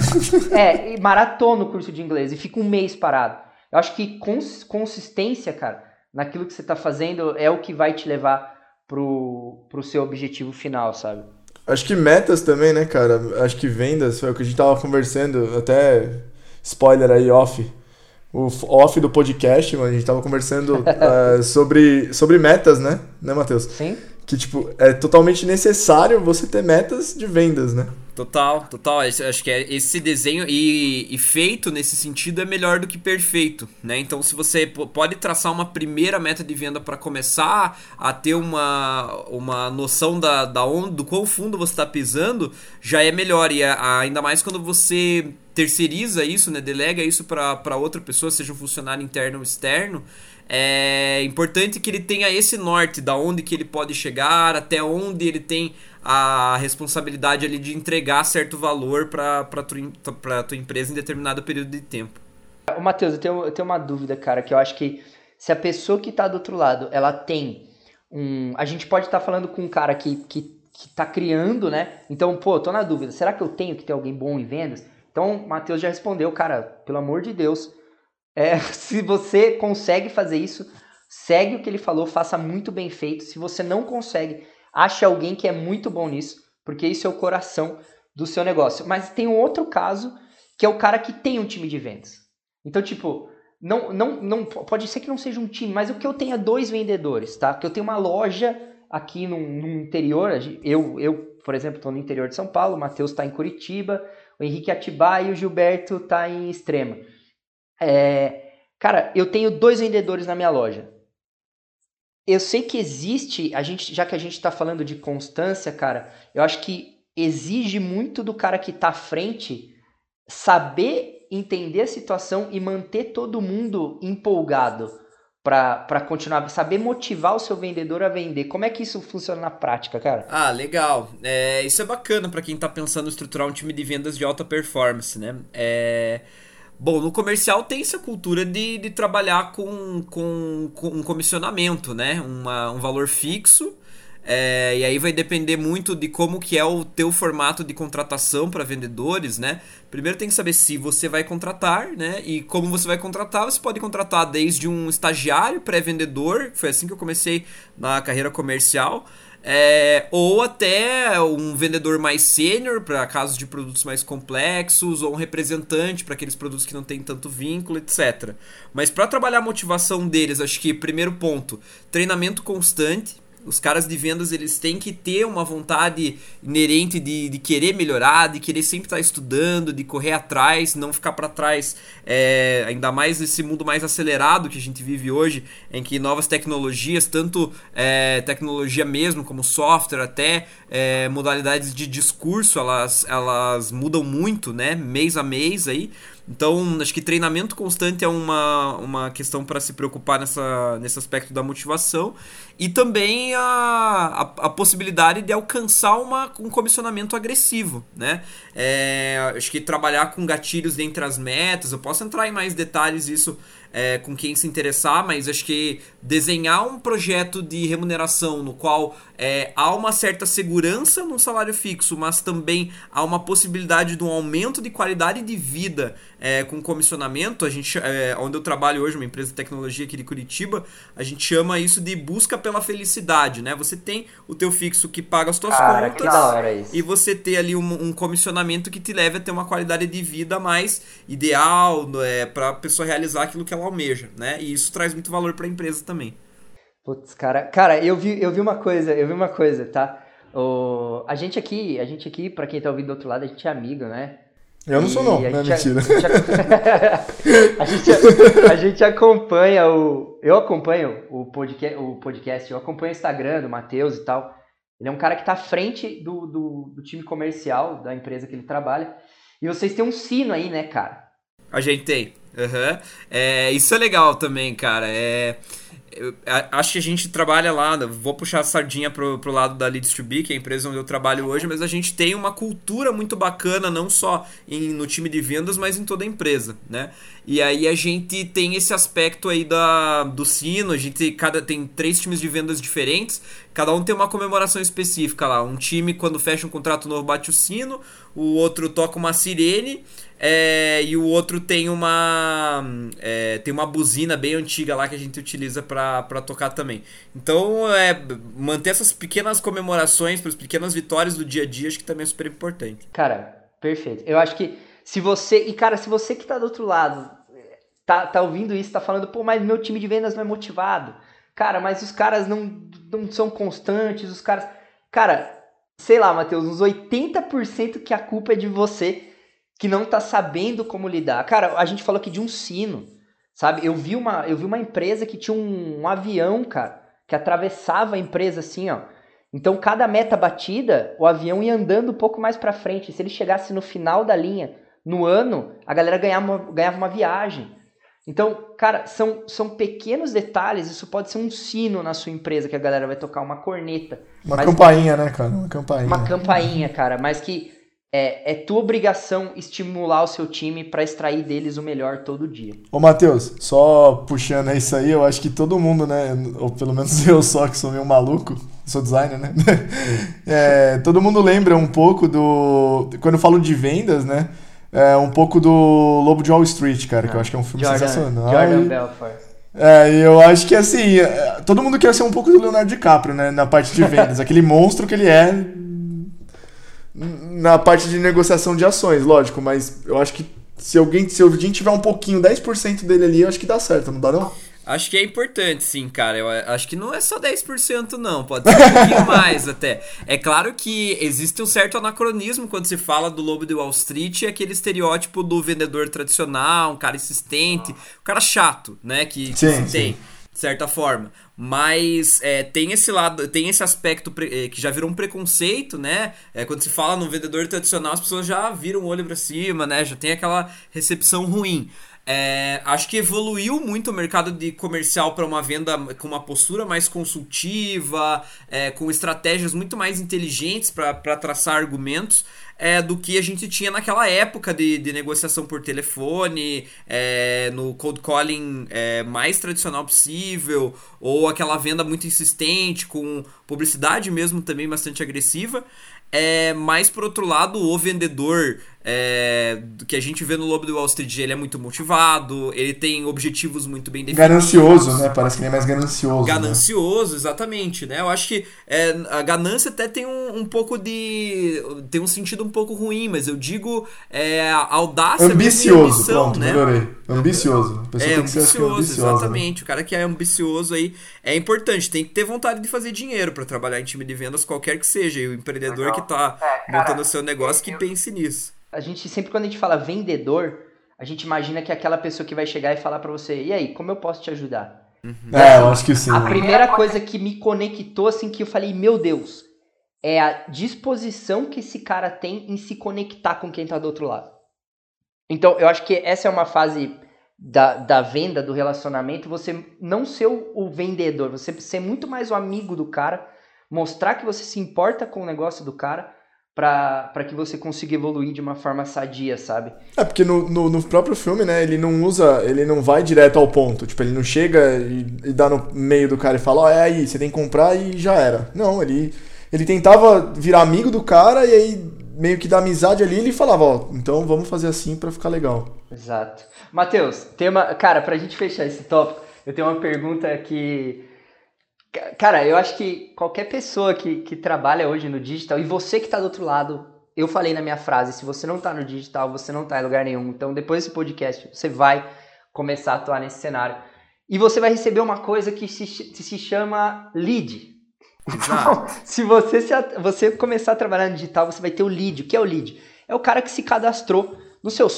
É, e maratona o curso de inglês e fica um mês parado. Eu acho que cons- consistência, cara, naquilo que você tá fazendo é o que vai te levar pro, pro seu objetivo final, sabe? Acho que metas também, né, cara? Acho que vendas, foi o que a gente tava conversando, até spoiler aí, off. O off do podcast, mano, a gente tava conversando eh, sobre, sobre metas, né? Né, Matheus? Sim? Que, tipo, é totalmente necessário você ter metas de vendas, né? Total, total. Acho que é esse desenho e, e feito nesse sentido é melhor do que perfeito, né? Então, se você pode traçar uma primeira meta de venda para começar a ter uma, uma noção da, da onde, do quão fundo você está pisando, já é melhor. E a- ainda mais quando você terceiriza isso, né? Delega isso para outra pessoa, seja um funcionário interno ou externo. É importante que ele tenha esse norte, da onde que ele pode chegar, até onde ele tem a responsabilidade ali de entregar certo valor para tua, pra tua empresa em determinado período de tempo. Ô, Matheus, eu tenho, eu tenho uma dúvida, cara, que eu acho que se a pessoa que está do outro lado, ela tem um... A gente pode estar tá falando com um cara que, que, que tá criando, né? Então, pô, tô na dúvida, será que eu tenho que ter alguém bom em vendas? Então, o Matheus já respondeu, cara, pelo amor de Deus, é, se você consegue fazer isso, segue o que ele falou, faça muito bem feito. Se você não consegue, ache alguém que é muito bom nisso, porque isso é o coração do seu negócio. Mas tem um outro caso, que é o cara que tem um time de vendas. Então, tipo, não, não, não pode ser que não seja um time, mas o que eu tenho é dois vendedores, tá? Que eu tenho uma loja aqui no, no interior, eu, eu, por exemplo, estou no interior de São Paulo, o Matheus está em Curitiba, o Henrique Atibaia e o Gilberto está em Extrema. É, cara, eu tenho dois vendedores na minha loja. Eu sei que existe, a gente, já que a gente está falando de constância, cara, eu acho que exige muito do cara que está à frente saber entender a situação e manter todo mundo empolgado para continuar, saber motivar o seu vendedor a vender. Como é que isso funciona na prática, cara? Ah, legal. É, isso é bacana para quem está pensando em estruturar um time de vendas de alta performance, né? É... Bom, no comercial tem essa cultura de, de trabalhar com, com, com um comissionamento, né? Uma, um valor fixo é, e aí vai depender muito de como que é o teu formato de contratação para vendedores, né? Primeiro tem que saber se você vai contratar, né? E como você vai contratar, você pode contratar desde um estagiário pré-vendedor, foi assim que eu comecei na carreira comercial, é, ou até um vendedor mais sênior para casos de produtos mais complexos, ou um representante para aqueles produtos que não tem tanto vínculo, etc. Mas para trabalhar a motivação deles, acho que primeiro ponto, treinamento constante os caras de vendas eles têm que ter uma vontade inerente de, de querer melhorar, de querer sempre estar estudando, de correr atrás, não ficar para trás. É, ainda mais nesse mundo mais acelerado que a gente vive hoje, em que novas tecnologias, tanto é, tecnologia mesmo, como software, até é, modalidades de discurso, elas, elas mudam muito, né? Mês a mês aí. Então, acho que treinamento constante é uma, uma questão para se preocupar nessa, nesse aspecto da motivação. E também a, a, a possibilidade de alcançar uma, um comissionamento agressivo. Né? É, acho que trabalhar com gatilhos dentre as metas, eu posso entrar em mais detalhes isso é, com quem se interessar, mas acho que desenhar um projeto de remuneração no qual é, há uma certa segurança no salário fixo, mas também há uma possibilidade de um aumento de qualidade de vida é, com comissionamento. A gente, é, onde eu trabalho hoje, uma empresa de tecnologia aqui de Curitiba, a gente chama isso de busca pela felicidade, né? Você tem o teu fixo que paga as tuas Cara, contas e você ter ali um, um, comissionamento que te leve a ter uma qualidade de vida mais ideal é, para a pessoa realizar aquilo que ela almeja, né? E isso traz muito valor para a empresa também. Putz, cara, cara, eu vi, eu vi uma coisa, eu vi uma coisa, tá? O, a gente aqui, a gente aqui, para quem tá ouvindo do outro lado, a gente é amigo, né? Eu não sou não, não é mentira. A, a, gente, a gente acompanha o. Eu acompanho o podcast, o podcast, eu acompanho o Instagram do Matheus e tal. Ele é um cara que tá à frente do, do, do time comercial da empresa que ele trabalha. E vocês têm um sino aí, né, cara? A gente tem. Uhum. É, isso é legal também, cara. É, eu, acho que a gente trabalha lá, vou puxar a sardinha pro, pro lado da Leads to Be, que é a empresa onde eu trabalho hoje, mas a gente tem uma cultura muito bacana, não só em, no time de vendas, mas em toda a empresa, né? E aí a gente tem esse aspecto aí da, do sino, a gente cada, tem três times de vendas diferentes, cada um tem uma comemoração específica lá. Um time, quando fecha um contrato novo, bate o sino, o outro toca uma sirene, é, e o outro tem uma é, tem uma buzina bem antiga lá que a gente utiliza para tocar também. Então, é, manter essas pequenas comemorações, para as pequenas vitórias do dia a dia, acho que também é super importante. Cara, perfeito. Eu acho que se você. E, cara, se você que tá do outro lado tá, tá ouvindo isso, tá falando, pô, mas meu time de vendas não é motivado. Cara, mas os caras não, não são constantes, os caras. Cara, sei lá, Matheus, uns 80% que a culpa é de você que não tá sabendo como lidar. Cara, a gente falou aqui de um sino, sabe? Eu vi uma, eu vi uma empresa que tinha um, um avião, cara, que atravessava a empresa assim, ó. Então, cada meta batida, o avião ia andando um pouco mais para frente. Se ele chegasse no final da linha, no ano, a galera ganhava uma, ganhava uma viagem. Então, cara, são, são pequenos detalhes. Isso pode ser um sino na sua empresa que a galera vai tocar uma corneta. Uma campainha, né, cara? Uma campainha. Uma campainha, cara. Mas que é, é tua obrigação estimular o seu time para extrair deles o melhor todo dia. Ô, Matheus, só puxando isso aí, eu acho que todo mundo, né? Ou pelo menos eu só, que sou meio maluco, sou designer, né? É, todo mundo lembra um pouco do. Quando eu falo de vendas, né? É um pouco do Lobo de Wall Street, cara, que eu acho que é um filme Jordan, sensacional. Jordan e- Belfort. É, eu acho que assim, é, todo mundo quer ser um pouco do Leonardo DiCaprio, né? Na parte de vendas, aquele monstro que ele é na parte de negociação de ações, lógico, mas eu acho que se alguém, se alguém tiver um pouquinho, 10% dele ali, eu acho que dá certo, não dá não? Acho que é importante, sim, cara. Eu acho que não é só 10%, não. Pode ser um pouquinho mais até. É claro que existe um certo anacronismo quando se fala do lobo de Wall Street, é aquele estereótipo do vendedor tradicional, um cara insistente, um cara chato, né? Que, que Sim, se sim. tem, de certa forma. Mas é, tem esse lado, tem esse aspecto eh, que já virou um preconceito, né? É, quando se fala no vendedor tradicional, as pessoas já viram o olho pra cima, né? Já tem aquela recepção ruim. É, acho que evoluiu muito o mercado de comercial para uma venda com uma postura mais consultiva, é, com estratégias muito mais inteligentes para traçar argumentos é, do que a gente tinha naquela época de, de negociação por telefone, é, no cold calling é, mais tradicional possível, ou aquela venda muito insistente, com publicidade mesmo também bastante agressiva. É, mas por outro lado, o vendedor é, que a gente vê no Lobo do Wall Street, ele é muito motivado, ele tem objetivos muito bem definidos. Ganancioso, né? Parece que ele é mais ganancioso. né? Ganancioso, exatamente, né? Eu acho que é, a ganância até tem um, um pouco de. tem um sentido um pouco ruim, mas eu digo é, audácia Ambicioso, ambição, pronto, né? melhorei. Ambicioso. A pessoa É, tem que ser ambicioso, ambiciosa. né? exatamente. O cara que é ambicioso aí é importante. Tem que ter vontade de fazer dinheiro para trabalhar em time de vendas, qualquer que seja. E o empreendedor que tá É, cara, montando o seu negócio, que pense nisso. A gente sempre quando a gente fala vendedor, a gente imagina que é aquela pessoa que vai chegar e falar pra você: "E aí, como eu posso te ajudar?" É, eu acho que sim. A primeira coisa que me conectou assim que eu falei: "Meu Deus, é a disposição que esse cara tem em se conectar com quem tá do outro lado." Então, eu acho que essa é uma fase da, da venda, do relacionamento, você não ser o, o vendedor, você ser muito mais o amigo do cara, mostrar que você se importa com o negócio do cara para que você consiga evoluir de uma forma sadia, sabe? É, porque no, no, no próprio filme, né, ele não usa, ele não vai direto ao ponto. Tipo, ele não chega e, e dá no meio do cara e fala, ó, é aí, você tem que comprar e já era. Não, ele, ele tentava virar amigo do cara e aí, meio que da amizade ali, ele falava, ó, então vamos fazer assim pra ficar legal. Exato. Matheus, tem uma. Cara, pra gente fechar esse tópico, eu tenho uma pergunta que. Ca- Cara, eu acho que qualquer pessoa que, que trabalha hoje no digital, e você que tá do outro lado, eu falei na minha frase, se você não tá no digital, você não tá em lugar nenhum. Então, depois desse podcast, você vai começar a atuar nesse cenário. E você vai receber uma coisa que se, se chama lead. Exato. Se você, se você começar a trabalhar no digital, você vai ter o lead. O que é o lead? É o cara que se cadastrou no seu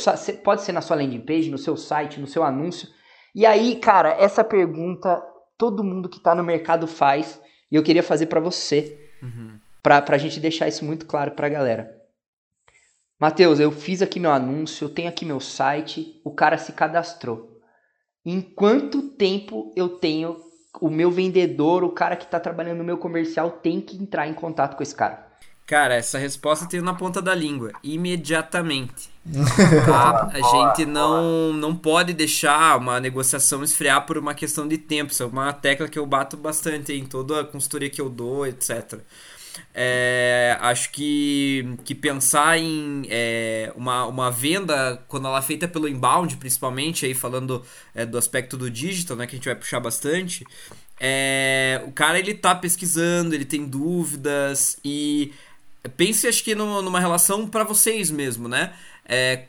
pode ser na sua landing page, no seu site, no seu anúncio. E aí, cara, essa pergunta todo mundo que tá no mercado faz e eu queria fazer pra você, pra, pra gente deixar isso muito claro pra galera. Matheus, eu fiz aqui meu anúncio, eu tenho aqui meu site, o cara se cadastrou. Em quanto tempo eu tenho o meu vendedor, o cara que tá trabalhando no meu comercial tem que entrar em contato com esse cara? Cara, essa resposta tem na ponta da língua. Imediatamente. Tá? A gente não, não pode deixar uma negociação esfriar por uma questão de tempo. Isso é uma tecla que eu bato bastante em toda a consultoria que eu dou, etc. É, acho que, que pensar em é, uma, uma venda, quando ela é feita pelo inbound, principalmente, aí falando é, do aspecto do digital, né, que a gente vai puxar bastante, é, o cara ele tá pesquisando, ele tem dúvidas e pense acho que numa, numa relação para vocês mesmo, né? É,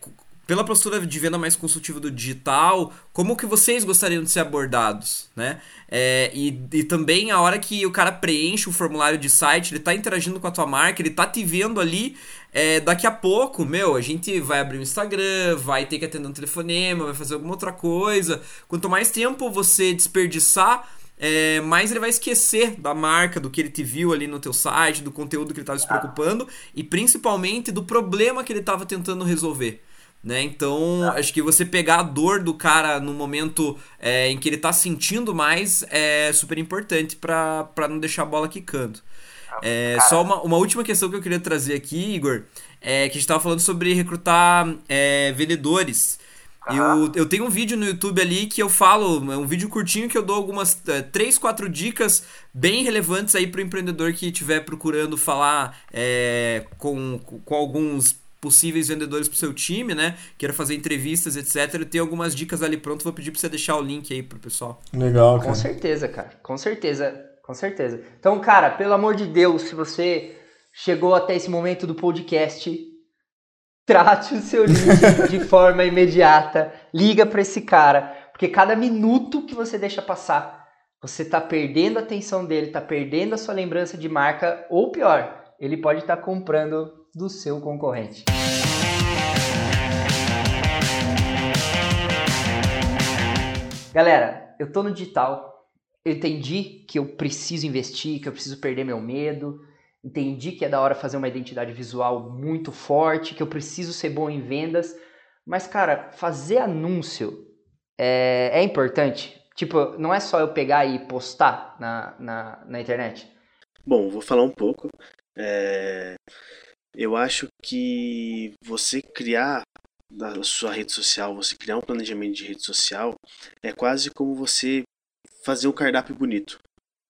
pela postura de venda mais consultiva do digital, como que vocês gostariam de ser abordados, né? É, e, e também a hora que o cara preenche o formulário de site, ele tá interagindo com a tua marca, ele tá te vendo ali, é, daqui a pouco, meu, a gente vai abrir um Instagram, vai ter que atender um telefonema, vai fazer alguma outra coisa. Quanto mais tempo você desperdiçar, é, mais ele vai esquecer da marca, do que ele te viu ali no teu site, do conteúdo que ele estava se preocupando e principalmente do problema que ele estava tentando resolver. Né? Então, acho que você pegar a dor do cara no momento é, em que ele tá sentindo mais é super importante para não deixar a bola quicando. É, só uma, uma última questão que eu queria trazer aqui, Igor, é, que a gente estava falando sobre recrutar é, vendedores. Eu, eu tenho um vídeo no YouTube ali que eu falo, é um vídeo curtinho que eu dou algumas é, três, quatro dicas bem relevantes aí para o empreendedor que estiver procurando falar é, com, com alguns possíveis vendedores para o seu time, né? Queira fazer entrevistas, etc. Tem algumas dicas ali pronto, vou pedir para você deixar o link aí pro pessoal. Legal, cara. Com certeza, cara. Com certeza. Com certeza. Então, cara, pelo amor de Deus, se você chegou até esse momento do podcast, trate o seu link de forma imediata. Liga para esse cara, porque cada minuto que você deixa passar, você tá perdendo a atenção dele, tá perdendo a sua lembrança de marca, ou pior, ele pode estar tá comprando do seu concorrente. Galera, eu tô no digital, eu entendi que eu preciso investir, que eu preciso perder meu medo, entendi que é da hora fazer uma identidade visual muito forte, que eu preciso ser bom em vendas, mas cara, fazer anúncio é, é importante. Tipo, não é só eu pegar e postar na, na, na internet. Bom, vou falar um pouco. É... Eu acho que você criar na sua rede social, você criar um planejamento de rede social, é quase como você fazer um cardápio bonito.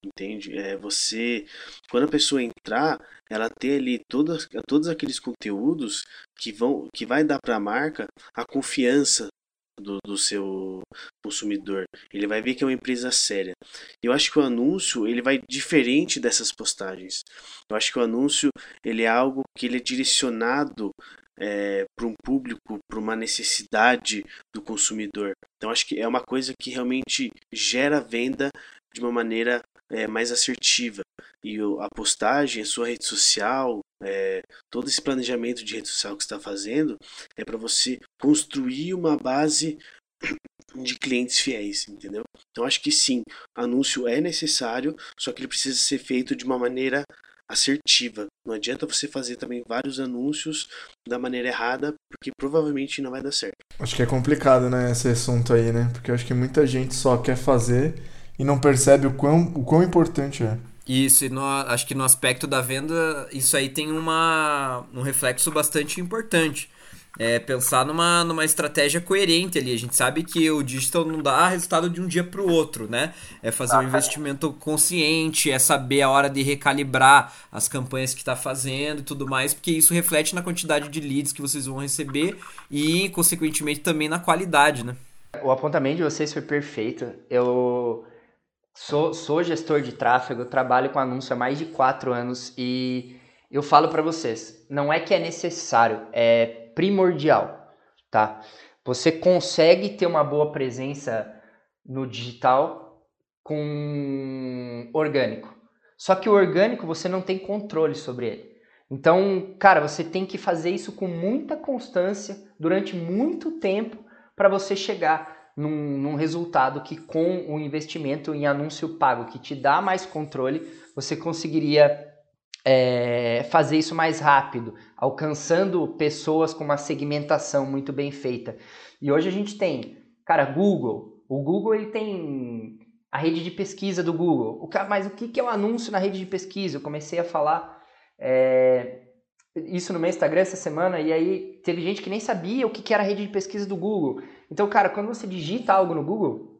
Entende? É você, quando a pessoa entrar, ela ter ali todas, todos aqueles conteúdos que vão, que vai dar para a marca a confiança do, do seu consumidor. Ele vai ver que é uma empresa séria. Eu acho que o anúncio ele vai diferente dessas postagens. Eu acho que o anúncio ele é algo que ele é direcionado é, para um público, para uma necessidade do consumidor. Então acho que é uma coisa que realmente gera venda de uma maneira é, mais assertiva. E a postagem, a sua rede social, é, todo esse planejamento de rede social que está fazendo é para você construir uma base de clientes fiéis, entendeu? Então acho que sim, anúncio é necessário, só que ele precisa ser feito de uma maneira assertiva. Não adianta você fazer também vários anúncios da maneira errada, porque provavelmente não vai dar certo. Acho que é complicado, né, esse assunto aí, né? Porque eu acho que muita gente só quer fazer e não percebe o quão, o quão importante é. Isso, e no, acho que no aspecto da venda, isso aí tem uma, um reflexo bastante importante. É pensar numa, numa estratégia coerente ali. A gente sabe que o digital não dá resultado de um dia para o outro, né? É fazer um investimento consciente, é saber a hora de recalibrar as campanhas que está fazendo e tudo mais, porque isso reflete na quantidade de leads que vocês vão receber e, consequentemente, também na qualidade, né? O apontamento de vocês foi perfeito. Eu Sou, sou gestor de tráfego, trabalho com anúncio há mais de quatro anos e eu falo para vocês, não é que é necessário, é primordial, tá? Você consegue ter uma boa presença no digital com orgânico. Só que o orgânico você não tem controle sobre ele. Então, cara, você tem que fazer isso com muita constância durante muito tempo para você chegar num, num resultado que com o investimento em anúncio pago, que te dá mais controle, você conseguiria é, fazer isso mais rápido, alcançando pessoas com uma segmentação muito bem feita. E hoje a gente tem, cara, Google. O Google ele tem a rede de pesquisa do Google. O, mas o que é o um anúncio na rede de pesquisa? Eu comecei a falar é, isso no meu Instagram essa semana e aí teve gente que nem sabia o que era a rede de pesquisa do Google. Então, cara, quando você digita algo no Google,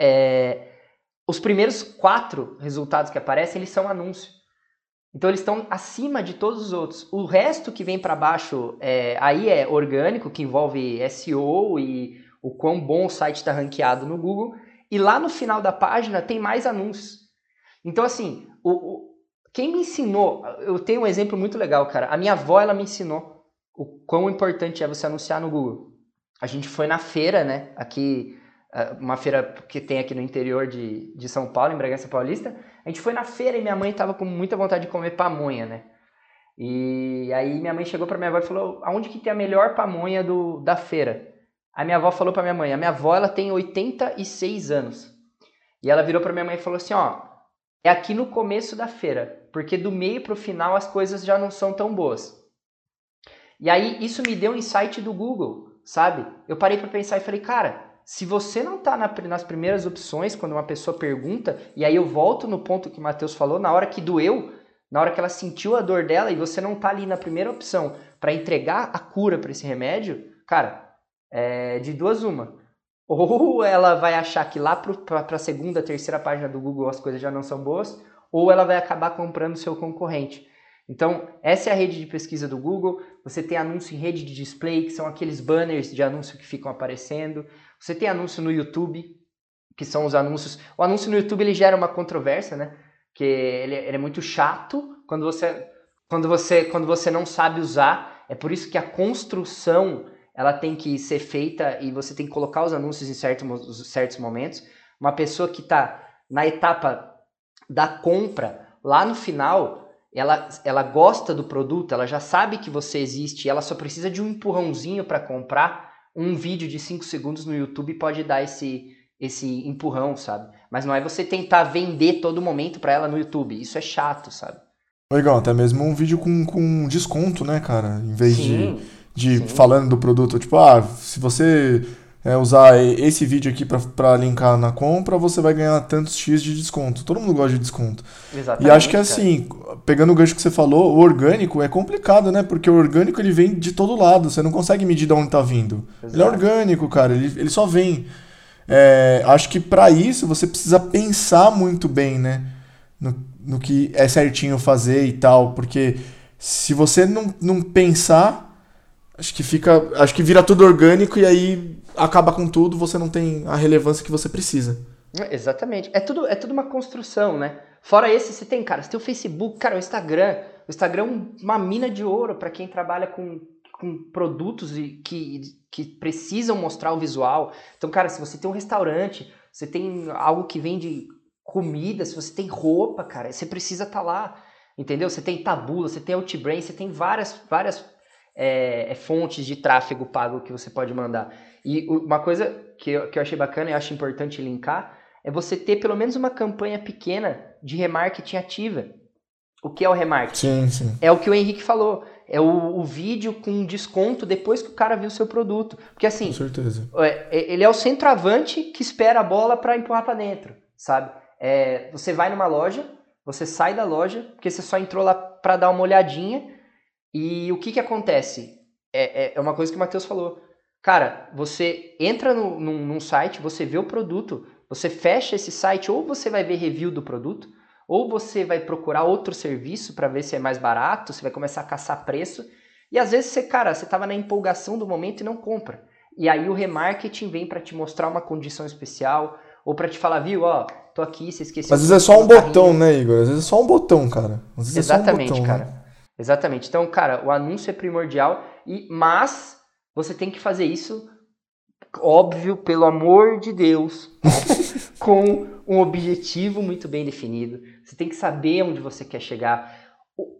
é, os primeiros quatro resultados que aparecem, eles são anúncio. Então, eles estão acima de todos os outros. O resto que vem para baixo, é, aí é orgânico, que envolve SEO e o quão bom o site está ranqueado no Google. E lá no final da página tem mais anúncios. Então, assim, o, quem me ensinou, eu tenho um exemplo muito legal, cara. A minha avó, ela me ensinou o quão importante é você anunciar no Google a gente foi na feira, né? Aqui, uma feira que tem aqui no interior de, de São Paulo, em Bragança Paulista. A gente foi na feira e minha mãe estava com muita vontade de comer pamonha, né? E aí minha mãe chegou para minha avó e falou: "Aonde que tem a melhor pamonha do, da feira?" A minha avó falou para minha mãe: "A minha avó ela tem 86 anos." E ela virou para minha mãe e falou assim: "Ó, é aqui no começo da feira, porque do meio pro final as coisas já não são tão boas." E aí isso me deu um insight do Google sabe? Eu parei para pensar e falei, cara, se você não está na, nas primeiras opções quando uma pessoa pergunta, e aí eu volto no ponto que o Matheus falou, na hora que doeu, na hora que ela sentiu a dor dela e você não está ali na primeira opção para entregar a cura para esse remédio, cara, é de duas uma. Ou ela vai achar que lá para a segunda, terceira página do Google as coisas já não são boas, ou ela vai acabar comprando seu concorrente. Então, essa é a rede de pesquisa do Google. Você tem anúncio em rede de display, que são aqueles banners de anúncio que ficam aparecendo. Você tem anúncio no YouTube, que são os anúncios. O anúncio no YouTube ele gera uma controvérsia, né? Que ele, ele é muito chato quando você, quando você, quando você não sabe usar. É por isso que a construção ela tem que ser feita e você tem que colocar os anúncios em certos, certos momentos. Uma pessoa que está na etapa da compra, lá no final, ela, ela gosta do produto, ela já sabe que você existe, ela só precisa de um empurrãozinho para comprar. Um vídeo de 5 segundos no YouTube pode dar esse, esse empurrão, sabe? Mas não é você tentar vender todo momento para ela no YouTube. Isso é chato, sabe? Legal, até mesmo um vídeo com, com desconto, né, cara? Em vez Sim. de de Sim. falando do produto, tipo, ah, se você é, usar esse vídeo aqui para linkar na compra, você vai ganhar tantos X de desconto. Todo mundo gosta de desconto. Exatamente, e acho que assim, pegando o gancho que você falou, o orgânico é complicado, né? Porque o orgânico ele vem de todo lado, você não consegue medir de onde tá vindo. Exato. Ele é orgânico, cara, ele, ele só vem. É, acho que para isso você precisa pensar muito bem, né? No, no que é certinho fazer e tal, porque se você não, não pensar, Acho que fica. Acho que vira tudo orgânico e aí acaba com tudo, você não tem a relevância que você precisa. Exatamente. É tudo, é tudo uma construção, né? Fora esse, você tem, cara, você tem o Facebook, cara, o Instagram. O Instagram é uma mina de ouro para quem trabalha com, com produtos que, que precisam mostrar o visual. Então, cara, se você tem um restaurante, você tem algo que vende comida, se você tem roupa, cara, você precisa estar tá lá. Entendeu? Você tem Tabula, você tem Outbrain, você tem várias, várias é, é, fontes de tráfego pago que você pode mandar. E uma coisa que eu, que eu achei bacana e acho importante linkar é você ter pelo menos uma campanha pequena de remarketing ativa. O que é o remarketing? Sim, sim. É o que o Henrique falou. É o, o vídeo com desconto depois que o cara viu o seu produto. Porque assim, com certeza. É, é, ele é o centroavante que espera a bola para empurrar para dentro, sabe? É, você vai numa loja, você sai da loja, porque você só entrou lá para dar uma olhadinha, e o que que acontece? É, é, é uma coisa que o Matheus falou. Cara, você entra no, num, num site, você vê o produto, você fecha esse site, ou você vai ver review do produto, ou você vai procurar outro serviço para ver se é mais barato, você vai começar a caçar preço. E às vezes você, cara, você estava na empolgação do momento e não compra. E aí o remarketing vem para te mostrar uma condição especial, ou para te falar, viu, ó, tô aqui, você esqueceu. Às vezes é só um botão, né, Igor? Às vezes é só um botão, cara. Exatamente, é um botão, cara. Né? Exatamente. Então, cara, o anúncio é primordial, e mas você tem que fazer isso, óbvio, pelo amor de Deus, com um objetivo muito bem definido. Você tem que saber onde você quer chegar.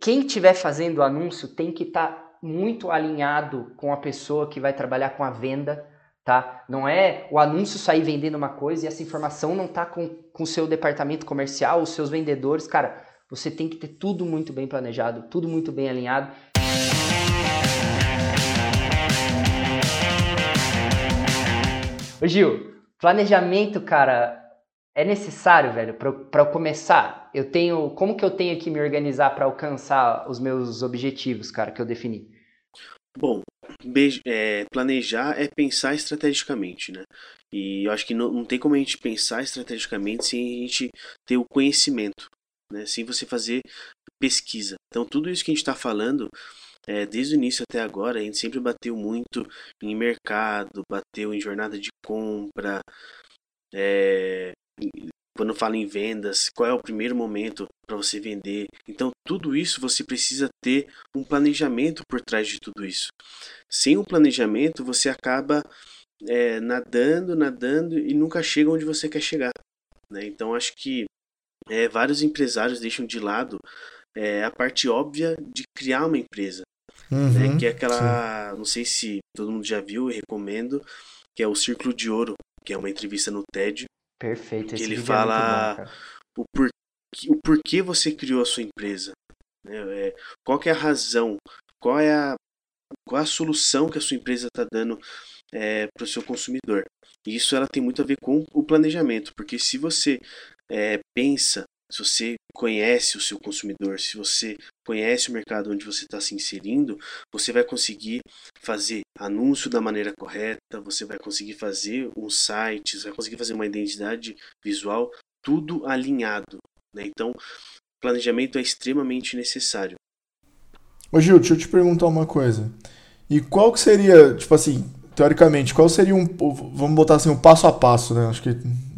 Quem estiver fazendo o anúncio tem que estar tá muito alinhado com a pessoa que vai trabalhar com a venda, tá? Não é o anúncio sair vendendo uma coisa e essa informação não tá com o seu departamento comercial, os seus vendedores, cara você tem que ter tudo muito bem planejado, tudo muito bem alinhado. Ô Gil, planejamento, cara, é necessário, velho, para eu começar. Eu tenho, como que eu tenho que me organizar para alcançar os meus objetivos, cara, que eu defini? Bom, é, planejar é pensar estrategicamente, né? E eu acho que não, não tem como a gente pensar estrategicamente sem a gente ter o conhecimento né? sem você fazer pesquisa. Então, tudo isso que a gente está falando, é, desde o início até agora, a gente sempre bateu muito em mercado, bateu em jornada de compra, é, quando fala em vendas, qual é o primeiro momento para você vender. Então, tudo isso você precisa ter um planejamento por trás de tudo isso. Sem um planejamento, você acaba é, nadando, nadando e nunca chega onde você quer chegar. Né? Então, acho que é, vários empresários deixam de lado é, a parte óbvia de criar uma empresa. Né, uhum, né? Que é aquela. Sim. Não sei se todo mundo já viu, recomendo, que é o Círculo de Ouro, que é uma entrevista no TED. Perfeito, que ele é fala é bom, o, porquê, o porquê você criou a sua empresa. Né? É, qual é a razão, qual é a, qual é a solução que a sua empresa está dando é, para o seu consumidor. E isso ela tem muito a ver com o planejamento, porque se você é, pensa se você conhece o seu consumidor, se você conhece o mercado onde você está se inserindo, você vai conseguir fazer anúncio da maneira correta, você vai conseguir fazer um site, você vai conseguir fazer uma identidade visual, tudo alinhado. Né? Então, planejamento é extremamente necessário. Ô Gil, deixa eu te perguntar uma coisa. E qual que seria, tipo assim, teoricamente, qual seria um, vamos botar assim, um passo a passo, né? Acho que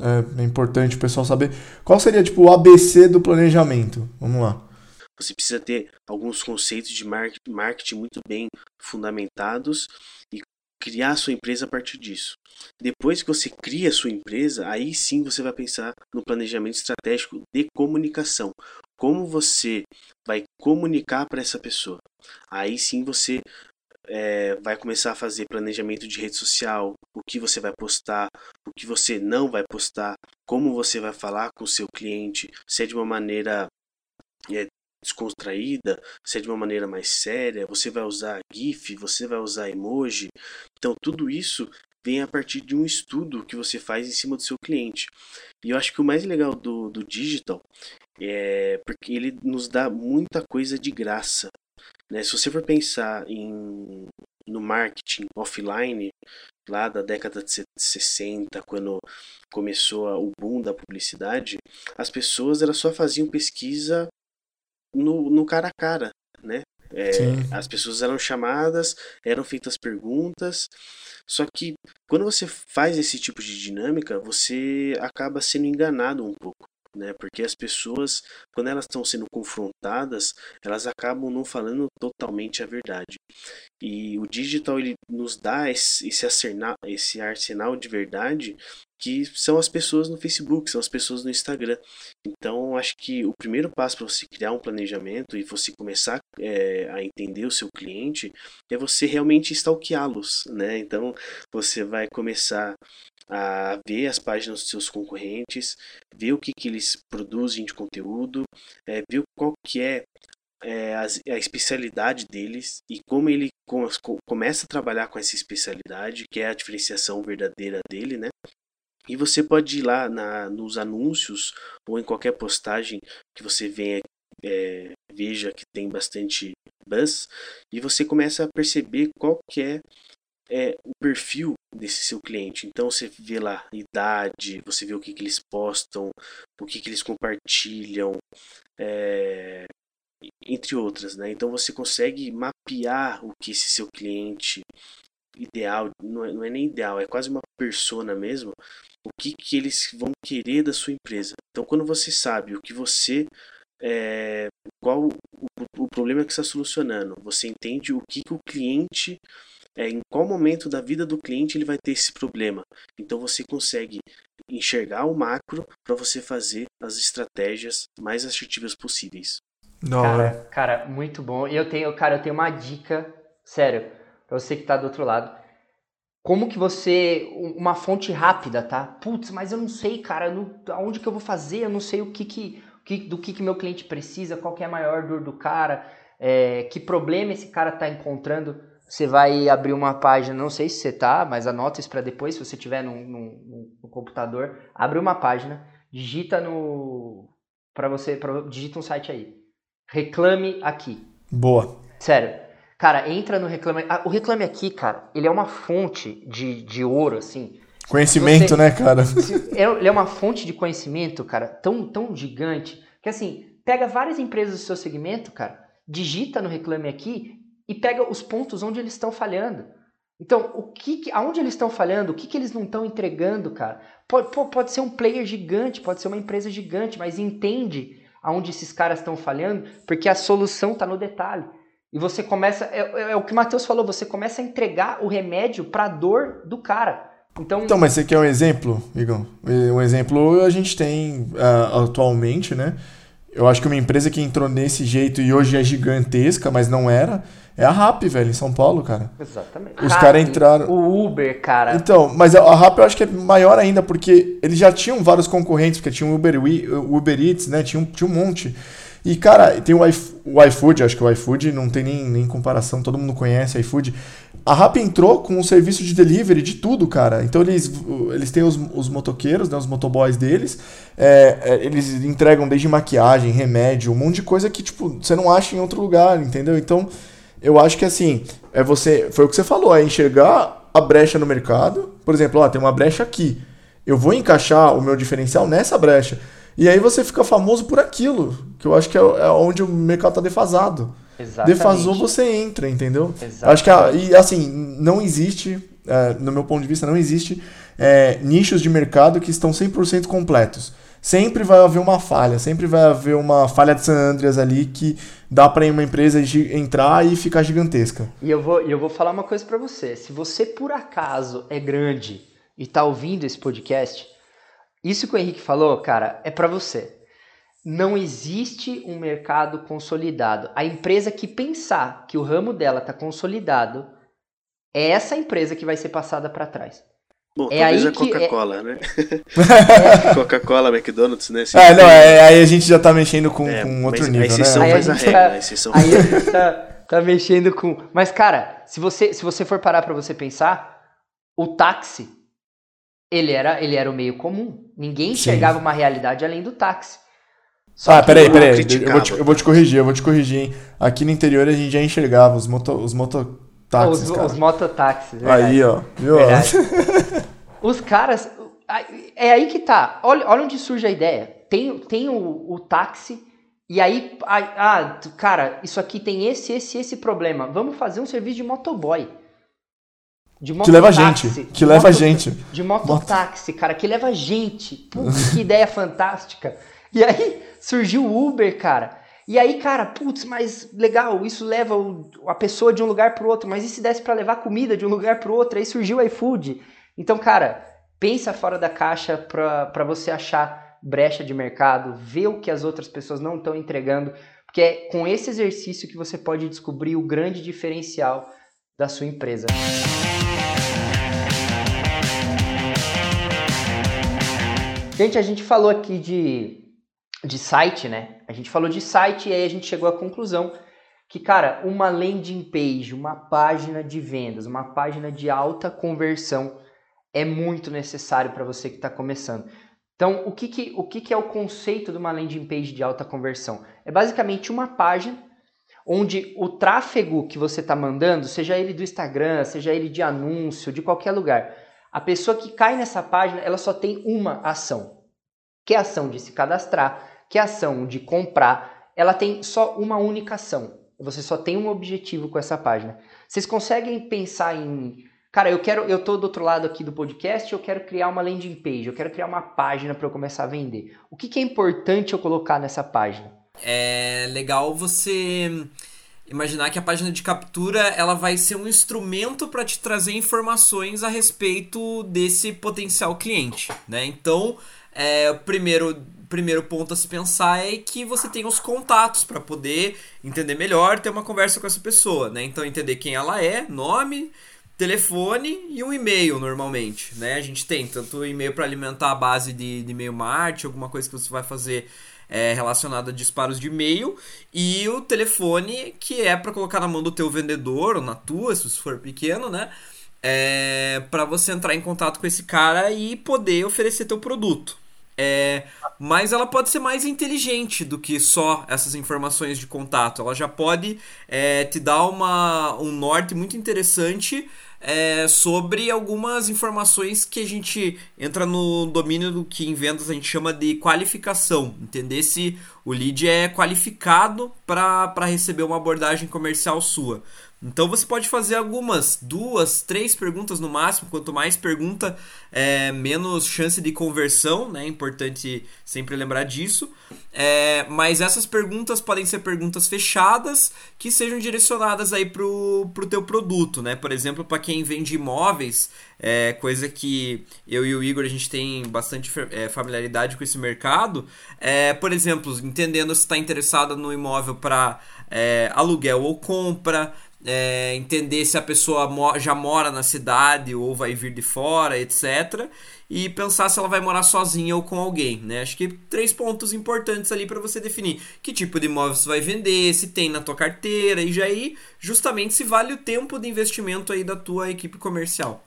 é, é importante o pessoal saber. Qual seria, tipo, o ABC do planejamento? Vamos lá. Você precisa ter alguns conceitos de marketing muito bem fundamentados e criar a sua empresa a partir disso. Depois que você cria a sua empresa, aí sim você vai pensar no planejamento estratégico de comunicação. Como você vai comunicar para essa pessoa? Aí sim você é, vai começar a fazer planejamento de rede social, o que você vai postar, o que você não vai postar, como você vai falar com o seu cliente, se é de uma maneira é, descontraída, se é de uma maneira mais séria, você vai usar GIF, você vai usar emoji. Então, tudo isso vem a partir de um estudo que você faz em cima do seu cliente. E eu acho que o mais legal do, do digital é porque ele nos dá muita coisa de graça. Né? Se você for pensar em, no marketing offline, lá da década de 60, quando começou o boom da publicidade, as pessoas elas só faziam pesquisa no, no cara a cara, né? É, as pessoas eram chamadas, eram feitas perguntas, só que quando você faz esse tipo de dinâmica, você acaba sendo enganado um pouco né? Porque as pessoas, quando elas estão sendo confrontadas, elas acabam não falando totalmente a verdade. E o digital ele nos dá esse, esse, arsenal, esse arsenal de verdade que são as pessoas no Facebook, são as pessoas no Instagram. Então, acho que o primeiro passo para você criar um planejamento e você começar é, a entender o seu cliente é você realmente stalkeá-los, né? Então, você vai começar a ver as páginas dos seus concorrentes, ver o que, que eles produzem de conteúdo, é, ver qual que é, é a, a, especialidade deles e como ele com, começa a trabalhar com essa especialidade, que é a diferenciação verdadeira dele, né? E você pode ir lá na, nos anúncios ou em qualquer postagem que você venha é, veja que tem bastante buzz e você começa a perceber qual que é é o perfil desse seu cliente. Então você vê lá idade, você vê o que, que eles postam, o que, que eles compartilham, é, entre outras, né? Então você consegue mapear o que esse seu cliente ideal, não é, não é nem ideal, é quase uma persona mesmo, o que, que eles vão querer da sua empresa. Então quando você sabe o que você é, qual o, o problema que está solucionando, você entende o que, que o cliente é, em qual momento da vida do cliente ele vai ter esse problema. Então você consegue enxergar o macro para você fazer as estratégias mais assertivas possíveis. Cara, cara, muito bom. E eu tenho, cara, eu tenho uma dica, sério, para você que está do outro lado. Como que você. Uma fonte rápida, tá? Putz, mas eu não sei, cara, no, aonde que eu vou fazer? Eu não sei o que que, que do que, que meu cliente precisa, qual que é a maior dor do cara, é, que problema esse cara está encontrando você vai abrir uma página, não sei se você tá, mas anota isso para depois, se você tiver no, no, no, computador, abre uma página, digita no para você, pra, digita um site aí. Reclame aqui. Boa. Sério. Cara, entra no Reclame. Ah, o Reclame Aqui, cara, ele é uma fonte de, de ouro, assim. Conhecimento, você, né, cara? É, ele é uma fonte de conhecimento, cara, tão, tão gigante, que assim, pega várias empresas do seu segmento, cara, digita no Reclame Aqui e pega os pontos onde eles estão falhando. Então, o que, aonde eles estão falhando, o que, que eles não estão entregando, cara? Pode, pode ser um player gigante, pode ser uma empresa gigante, mas entende aonde esses caras estão falhando, porque a solução está no detalhe. E você começa, é, é, é o que o Matheus falou, você começa a entregar o remédio para a dor do cara. Então, então, mas você quer um exemplo, Igor? Um exemplo a gente tem uh, atualmente, né? Eu acho que uma empresa que entrou nesse jeito e hoje é gigantesca, mas não era, é a RAP, velho, em São Paulo, cara. Exatamente. Os caras entraram. O Uber, cara. Então, mas a RAP eu acho que é maior ainda, porque eles já tinham vários concorrentes, porque tinha o Uber, Uber Eats, né? Tinha um, tinha um monte. E, cara, tem o, o iFood, acho que o iFood não tem nem, nem comparação, todo mundo conhece iFood. A Rap entrou com um serviço de delivery de tudo, cara. Então eles, eles têm os, os motoqueiros, né, os motoboys deles. É, é, eles entregam desde maquiagem, remédio, um monte de coisa que, tipo, você não acha em outro lugar, entendeu? Então, eu acho que assim, é você. Foi o que você falou, é enxergar a brecha no mercado. Por exemplo, ó, tem uma brecha aqui. Eu vou encaixar o meu diferencial nessa brecha. E aí você fica famoso por aquilo, que eu acho que é, é onde o mercado está defasado. Exatamente. Defasou, você entra, entendeu? Exatamente. Acho que, a, e assim, não existe, é, no meu ponto de vista, não existe é, nichos de mercado que estão 100% completos. Sempre vai haver uma falha, sempre vai haver uma falha de San Andreas ali que dá para uma empresa entrar e ficar gigantesca. E eu vou, eu vou falar uma coisa para você. Se você por acaso é grande e está ouvindo esse podcast, isso que o Henrique falou, cara, é para você. Não existe um mercado consolidado. A empresa que pensar que o ramo dela está consolidado é essa empresa que vai ser passada para trás. Bom, é talvez a Coca-Cola, é... né? É. Coca-Cola, McDonald's, né? é, não, é, aí a gente já tá mexendo com, é, com outro nível, né? Aí faz a, a regra, tá, aí a gente tá, tá mexendo com... Mas, cara, se você, se você for parar para você pensar, o táxi ele era, ele era o meio comum. Ninguém enxergava Sim. uma realidade além do táxi. Só ah, peraí, peraí. Eu vou, te, eu vou te corrigir, eu vou te corrigir, hein? Aqui no interior a gente já enxergava os, moto, os mototáxis, os, Os mototáxis, Aí, ó. Viu? os caras... É aí que tá. Olha, olha onde surge a ideia. Tem, tem o, o táxi... E aí, ah, cara, isso aqui tem esse, esse, esse problema. Vamos fazer um serviço de motoboy. De que leva gente. Que leva moto, gente. De mototáxi, cara, que leva gente. Putz, que ideia fantástica. E aí surgiu o Uber, cara. E aí, cara, putz, mas legal, isso leva a pessoa de um lugar para outro, mas e se desse para levar comida de um lugar para outro? Aí surgiu o iFood. Então, cara, pensa fora da caixa para você achar brecha de mercado, ver o que as outras pessoas não estão entregando, porque é com esse exercício que você pode descobrir o grande diferencial da sua empresa. Gente, a gente falou aqui de, de site, né? A gente falou de site e aí a gente chegou à conclusão que, cara, uma landing page, uma página de vendas, uma página de alta conversão é muito necessário para você que está começando. Então, o, que, que, o que, que é o conceito de uma landing page de alta conversão? É basicamente uma página onde o tráfego que você está mandando, seja ele do Instagram, seja ele de anúncio, de qualquer lugar, a pessoa que cai nessa página, ela só tem uma ação, que é a ação de se cadastrar, que é a ação de comprar. Ela tem só uma única ação. Você só tem um objetivo com essa página. Vocês conseguem pensar em, cara, eu quero, eu tô do outro lado aqui do podcast, eu quero criar uma landing page, eu quero criar uma página para eu começar a vender. O que, que é importante eu colocar nessa página? É legal você imaginar que a página de captura ela vai ser um instrumento para te trazer informações a respeito desse potencial cliente, né? Então, é, o primeiro, primeiro ponto a se pensar é que você tem os contatos para poder entender melhor, ter uma conversa com essa pessoa, né? Então, entender quem ela é, nome, telefone e um e-mail normalmente, né? A gente tem tanto e-mail para alimentar a base de, de e-mail marketing, alguma coisa que você vai fazer é, relacionado a disparos de e-mail e o telefone que é para colocar na mão do teu vendedor ou na tua, se for pequeno, né? É, para você entrar em contato com esse cara e poder oferecer teu produto. É, mas ela pode ser mais inteligente do que só essas informações de contato. Ela já pode é, te dar uma, um norte muito interessante é, sobre algumas informações que a gente entra no domínio do que em vendas a gente chama de qualificação. Entender se o lead é qualificado para receber uma abordagem comercial sua. Então você pode fazer algumas, duas, três perguntas no máximo. Quanto mais pergunta, é, menos chance de conversão, né? É importante sempre lembrar disso. É, mas essas perguntas podem ser perguntas fechadas que sejam direcionadas aí pro, pro teu produto, né? Por exemplo, para quem vende imóveis, é, coisa que eu e o Igor a gente tem bastante é, familiaridade com esse mercado. É, por exemplo, entendendo se está interessado no imóvel para é, aluguel ou compra, é, entender se a pessoa mo já mora na cidade ou vai vir de fora, etc. E pensar se ela vai morar sozinha ou com alguém, né? Acho que três pontos importantes ali para você definir que tipo de imóvel você vai vender, se tem na tua carteira e já aí justamente se vale o tempo de investimento aí da tua equipe comercial.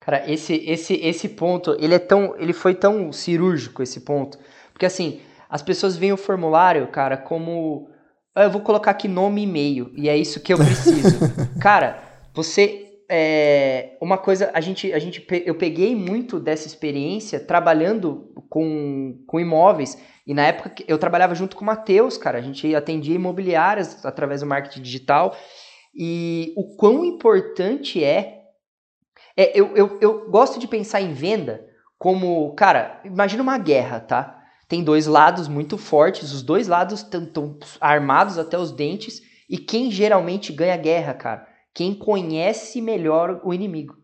Cara, esse esse esse ponto, ele é tão, ele foi tão cirúrgico esse ponto, porque assim, as pessoas veem o formulário, cara, como eu vou colocar aqui nome e e-mail, e é isso que eu preciso. Cara, você. É, uma coisa, a gente, a gente, eu peguei muito dessa experiência trabalhando com, com imóveis, e na época eu trabalhava junto com o Matheus, cara, a gente atendia imobiliárias através do marketing digital, e o quão importante é. é eu, eu, eu gosto de pensar em venda como, cara, imagina uma guerra, tá? Tem dois lados muito fortes, os dois lados estão armados até os dentes, e quem geralmente ganha guerra, cara? Quem conhece melhor o inimigo.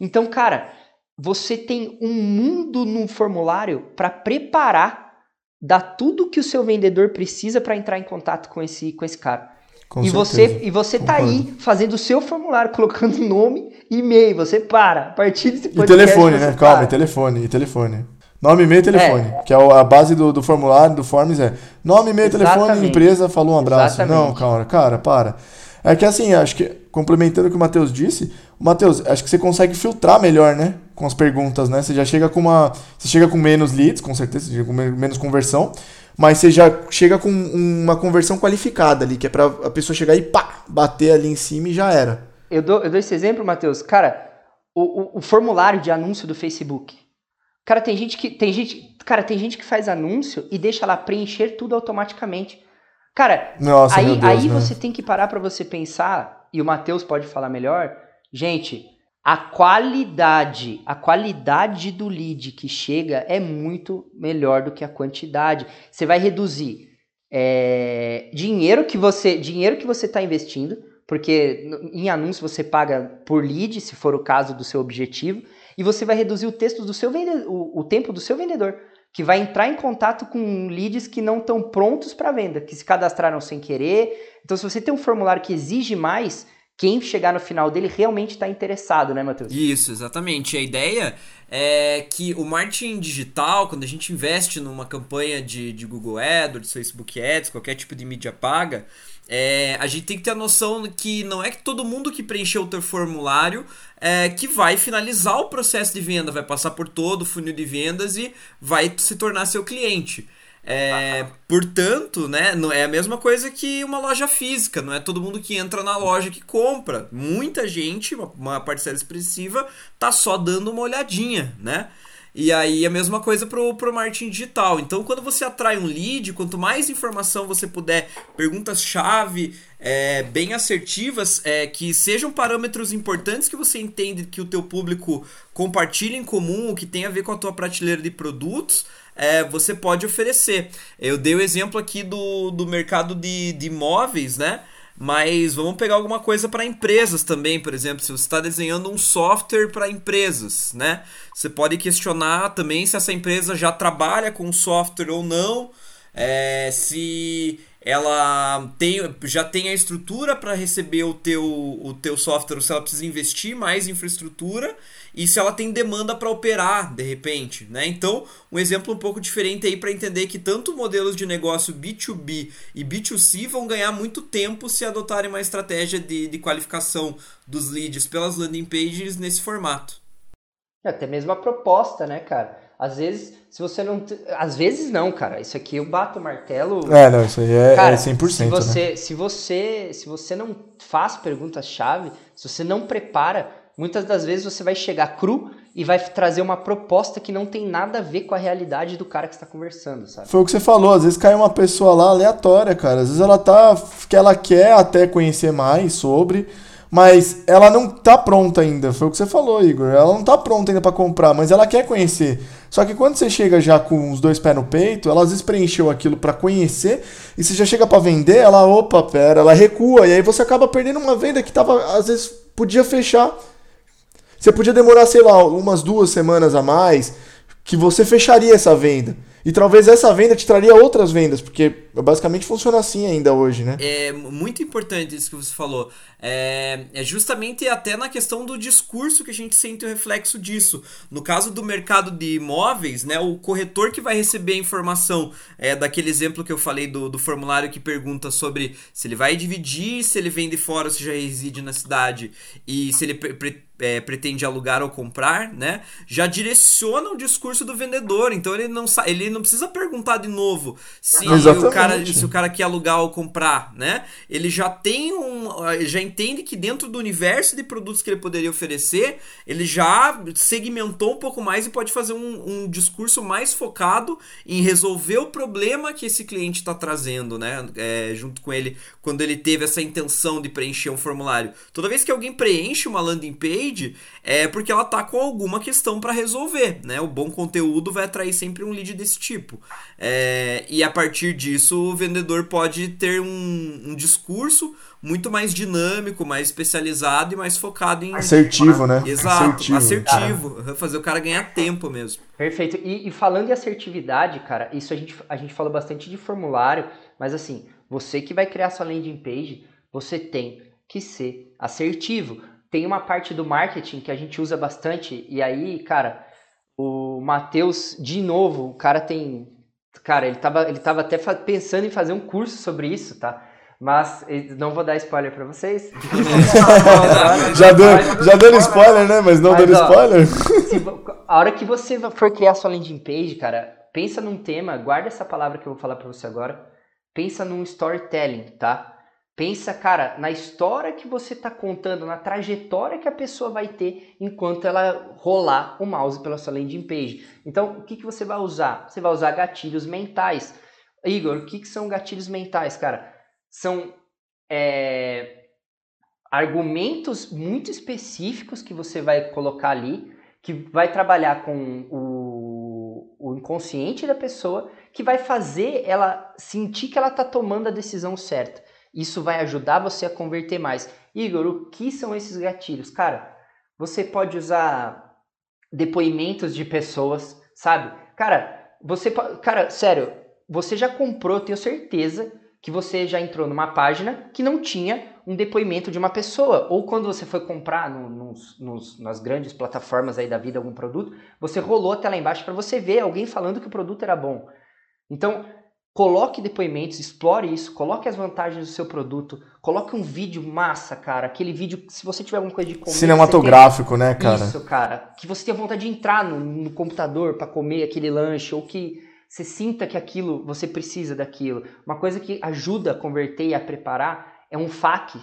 Então, cara, você tem um mundo no formulário para preparar, dar tudo que o seu vendedor precisa para entrar em contato com esse, com esse cara. Com e, você, e você tá aí fazendo o seu formulário, colocando nome e e-mail. Você para. A partir desse podcast. E telefone, né? Calma, e telefone, e telefone. Nome, e-mail e telefone. É. Que é a base do, do formulário, do Forms é nome, e-mail, telefone, empresa, falou um abraço. Exatamente. Não, cara, cara, para. É que assim, acho que, complementando o que o Matheus disse, o Matheus, acho que você consegue filtrar melhor, né? Com as perguntas, né? Você já chega com uma. Você chega com menos leads, com certeza, você chega com menos conversão, mas você já chega com uma conversão qualificada ali, que é pra a pessoa chegar e pá, bater ali em cima e já era. Eu dou, eu dou esse exemplo, Matheus. Cara, o, o, o formulário de anúncio do Facebook Cara, tem gente que tem gente, cara, tem gente que faz anúncio e deixa lá preencher tudo automaticamente. Cara, Nossa, aí, Deus, aí né? você tem que parar para você pensar, e o Matheus pode falar melhor. Gente, a qualidade, a qualidade do lead que chega é muito melhor do que a quantidade. Você vai reduzir é, dinheiro que você dinheiro que você está investindo, porque em anúncio você paga por lead, se for o caso do seu objetivo e você vai reduzir o texto do seu vendedor, o, o tempo do seu vendedor, que vai entrar em contato com leads que não estão prontos para venda, que se cadastraram sem querer. Então, se você tem um formulário que exige mais, quem chegar no final dele realmente está interessado, né, Matheus? Isso, exatamente. A ideia é que o marketing digital, quando a gente investe numa campanha de, de Google AdWords, Facebook Ads, qualquer tipo de mídia paga, é, a gente tem que ter a noção que não é que todo mundo que preencheu o teu formulário é, que vai finalizar o processo de venda, vai passar por todo o funil de vendas e vai se tornar seu cliente. É, portanto, né, não é a mesma coisa que uma loja física, não é todo mundo que entra na loja que compra. Muita gente, uma parcela expressiva, tá só dando uma olhadinha, né? E aí a mesma coisa pro, pro marketing digital. Então, quando você atrai um lead, quanto mais informação você puder, perguntas-chave é, bem assertivas, é, que sejam parâmetros importantes que você entende que o teu público compartilha em comum, que tem a ver com a tua prateleira de produtos, é, você pode oferecer. Eu dei o exemplo aqui do, do mercado de, de imóveis, né? Mas vamos pegar alguma coisa para empresas também, por exemplo, se você está desenhando um software para empresas, né? Você pode questionar também se essa empresa já trabalha com software ou não, é, se ela tem, já tem a estrutura para receber o teu, o teu software, ou se ela precisa investir mais em infraestrutura e se ela tem demanda para operar de repente, né? Então, um exemplo um pouco diferente aí para entender que tanto modelos de negócio B2B e B2C vão ganhar muito tempo se adotarem uma estratégia de, de qualificação dos leads pelas landing pages nesse formato. É, até mesmo a proposta, né, cara? Às vezes, se você não. Às vezes não, cara. Isso aqui eu bato o martelo. É, não, isso aí é, cara, é 100%. Se você, né? se, você, se você não faz perguntas-chave, se você não prepara, muitas das vezes você vai chegar cru e vai trazer uma proposta que não tem nada a ver com a realidade do cara que está conversando, sabe? Foi o que você falou, às vezes cai uma pessoa lá aleatória, cara. Às vezes ela tá. que ela quer até conhecer mais sobre mas ela não tá pronta ainda. Foi o que você falou, Igor. Ela não tá pronta ainda para comprar, mas ela quer conhecer. Só que quando você chega já com os dois pés no peito, ela às vezes preencheu aquilo para conhecer, e você já chega para vender, ela, opa, pera, ela recua, e aí você acaba perdendo uma venda que tava, às vezes, podia fechar. Você podia demorar, sei lá, umas duas semanas a mais, que você fecharia essa venda. E talvez essa venda te traria outras vendas, porque basicamente funciona assim ainda hoje, né? É muito importante isso que você falou. É, é, justamente até na questão do discurso que a gente sente o reflexo disso. No caso do mercado de imóveis, né, o corretor que vai receber a informação é, daquele exemplo que eu falei do, do formulário que pergunta sobre se ele vai dividir, se ele vem de fora se já reside na cidade e se ele pre é, pretende alugar ou comprar, né? Já direciona o discurso do vendedor. Então ele não ele não precisa perguntar de novo se o cara se o cara quer alugar ou comprar, né? Ele já tem um já entende que dentro do universo de produtos que ele poderia oferecer, ele já segmentou um pouco mais e pode fazer um, um discurso mais focado em resolver o problema que esse cliente está trazendo, né? É, junto com ele quando ele teve essa intenção de preencher um formulário. Toda vez que alguém preenche uma landing page, é porque ela tá com alguma questão para resolver, né? O bom conteúdo vai atrair sempre um lead desse tipo. É, e a partir disso, o vendedor pode ter um, um discurso muito mais dinâmico, mais especializado e mais focado em. Assertivo, né? Exato, assertivo. assertivo fazer o cara ganhar tempo mesmo. Perfeito. E, e, falando em assertividade, cara, isso a gente, a gente falou bastante de formulário, mas assim, você que vai criar sua landing page, você tem que ser assertivo tem uma parte do marketing que a gente usa bastante, e aí, cara, o Matheus, de novo, o cara tem. Cara, ele tava, ele tava até pensando em fazer um curso sobre isso, tá? Mas não vou dar spoiler para vocês. já, deu, já dando spoiler, né? Mas não ó, spoiler. Se, a hora que você for criar sua landing page, cara, pensa num tema, guarda essa palavra que eu vou falar para você agora. Pensa num storytelling, tá? Pensa, cara, na história que você está contando, na trajetória que a pessoa vai ter enquanto ela rolar o mouse pela sua landing page. Então, o que, que você vai usar? Você vai usar gatilhos mentais. Igor, o que, que são gatilhos mentais, cara? São é, argumentos muito específicos que você vai colocar ali, que vai trabalhar com o, o inconsciente da pessoa, que vai fazer ela sentir que ela está tomando a decisão certa. Isso vai ajudar você a converter mais. Igor, o que são esses gatilhos? Cara, você pode usar depoimentos de pessoas, sabe? Cara, você cara, sério, você já comprou, tenho certeza que você já entrou numa página que não tinha um depoimento de uma pessoa. Ou quando você foi comprar no, nos, nos, nas grandes plataformas aí da vida algum produto, você rolou até lá embaixo para você ver alguém falando que o produto era bom. Então, Coloque depoimentos, explore isso, coloque as vantagens do seu produto, coloque um vídeo massa, cara. Aquele vídeo, se você tiver alguma coisa de comer. Cinematográfico, né, cara? Isso, cara. Que você tenha vontade de entrar no, no computador para comer aquele lanche, ou que você sinta que aquilo, você precisa daquilo. Uma coisa que ajuda a converter e a preparar é um FAQ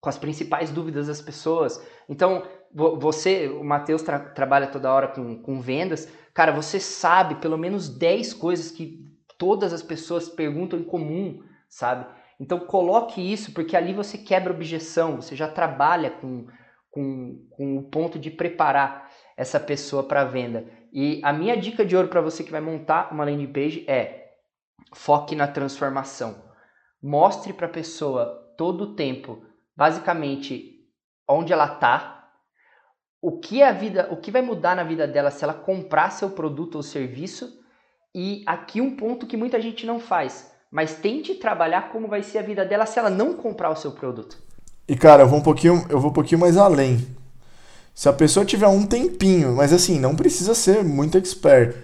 com as principais dúvidas das pessoas. Então, você, o Matheus tra trabalha toda hora com, com vendas, cara, você sabe pelo menos 10 coisas que todas as pessoas perguntam em comum, sabe? Então coloque isso, porque ali você quebra objeção, você já trabalha com, com, com o ponto de preparar essa pessoa para venda. E a minha dica de ouro para você que vai montar uma landing page é foque na transformação. Mostre para a pessoa todo o tempo, basicamente, onde ela está, o que a vida, o que vai mudar na vida dela se ela comprar seu produto ou serviço e aqui um ponto que muita gente não faz, mas tente trabalhar como vai ser a vida dela se ela não comprar o seu produto. E cara, eu vou um pouquinho, eu vou um pouquinho mais além. Se a pessoa tiver um tempinho, mas assim, não precisa ser muito expert,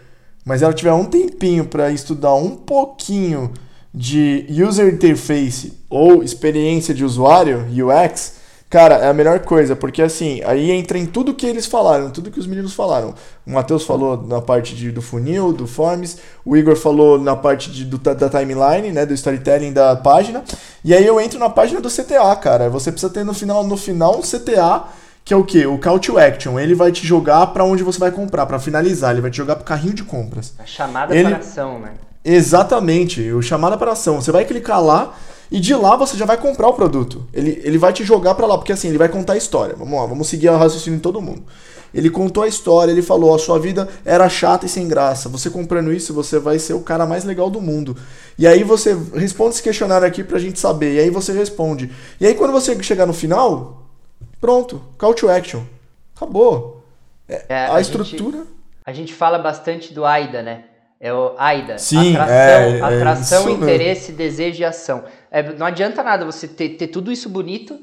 mas ela tiver um tempinho para estudar um pouquinho de user interface ou experiência de usuário, UX, Cara, é a melhor coisa, porque assim, aí entra em tudo que eles falaram, tudo que os meninos falaram. O Matheus falou na parte de, do funil, do forms, o Igor falou na parte de, do, da timeline, né, do storytelling da página. E aí eu entro na página do CTA, cara. Você precisa ter no final, no final um CTA, que é o que? O call to action. Ele vai te jogar para onde você vai comprar, para finalizar, ele vai te jogar pro carrinho de compras. A chamada ele... para ação, né? Exatamente, o chamada para ação. Você vai clicar lá, e de lá você já vai comprar o produto. Ele, ele vai te jogar para lá, porque assim, ele vai contar a história. Vamos lá, vamos seguir o raciocínio de todo mundo. Ele contou a história, ele falou: a sua vida era chata e sem graça. Você comprando isso, você vai ser o cara mais legal do mundo. E aí você responde esse questionário aqui pra gente saber. E aí você responde. E aí quando você chegar no final, pronto, call to action. Acabou. É, é, a, a, estrutura. Gente, a gente fala bastante do AIDA, né? É o AIDA. Sim, atração, é, é atração mesmo. interesse, desejo e ação. É, não adianta nada você ter, ter tudo isso bonito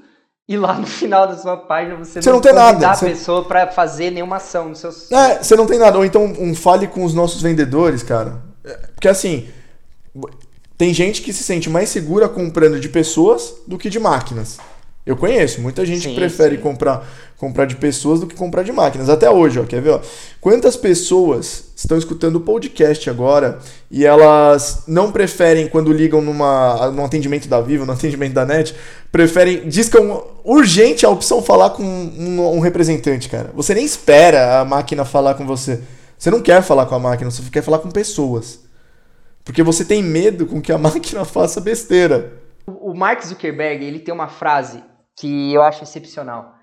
e lá no final da sua página você, Você não tem nada, convidar você- a pessoa pra fazer nenhuma ação no seu É, você não tem nada. Ou então um fale com os nossos vendedores, cara. É, Porque assim, tem gente que se sente mais segura comprando de pessoas do que de máquinas. Eu conheço muita gente Sim, que prefere sim. comprar, comprar de pessoas do que comprar de máquinas. Até hoje, ó, quer ver? Ó, quantas pessoas estão escutando o podcast agora e elas não preferem, quando ligam numa, num atendimento da Vivo, no atendimento da NET, preferem, discam urgente a opção falar com um, um representante, cara. Você nem espera a máquina falar com você. Você não quer falar com a máquina, você quer falar com pessoas. Porque você tem medo com que a máquina faça besteira. O Mark Zuckerberg, ele tem uma frase que eu acho excepcional.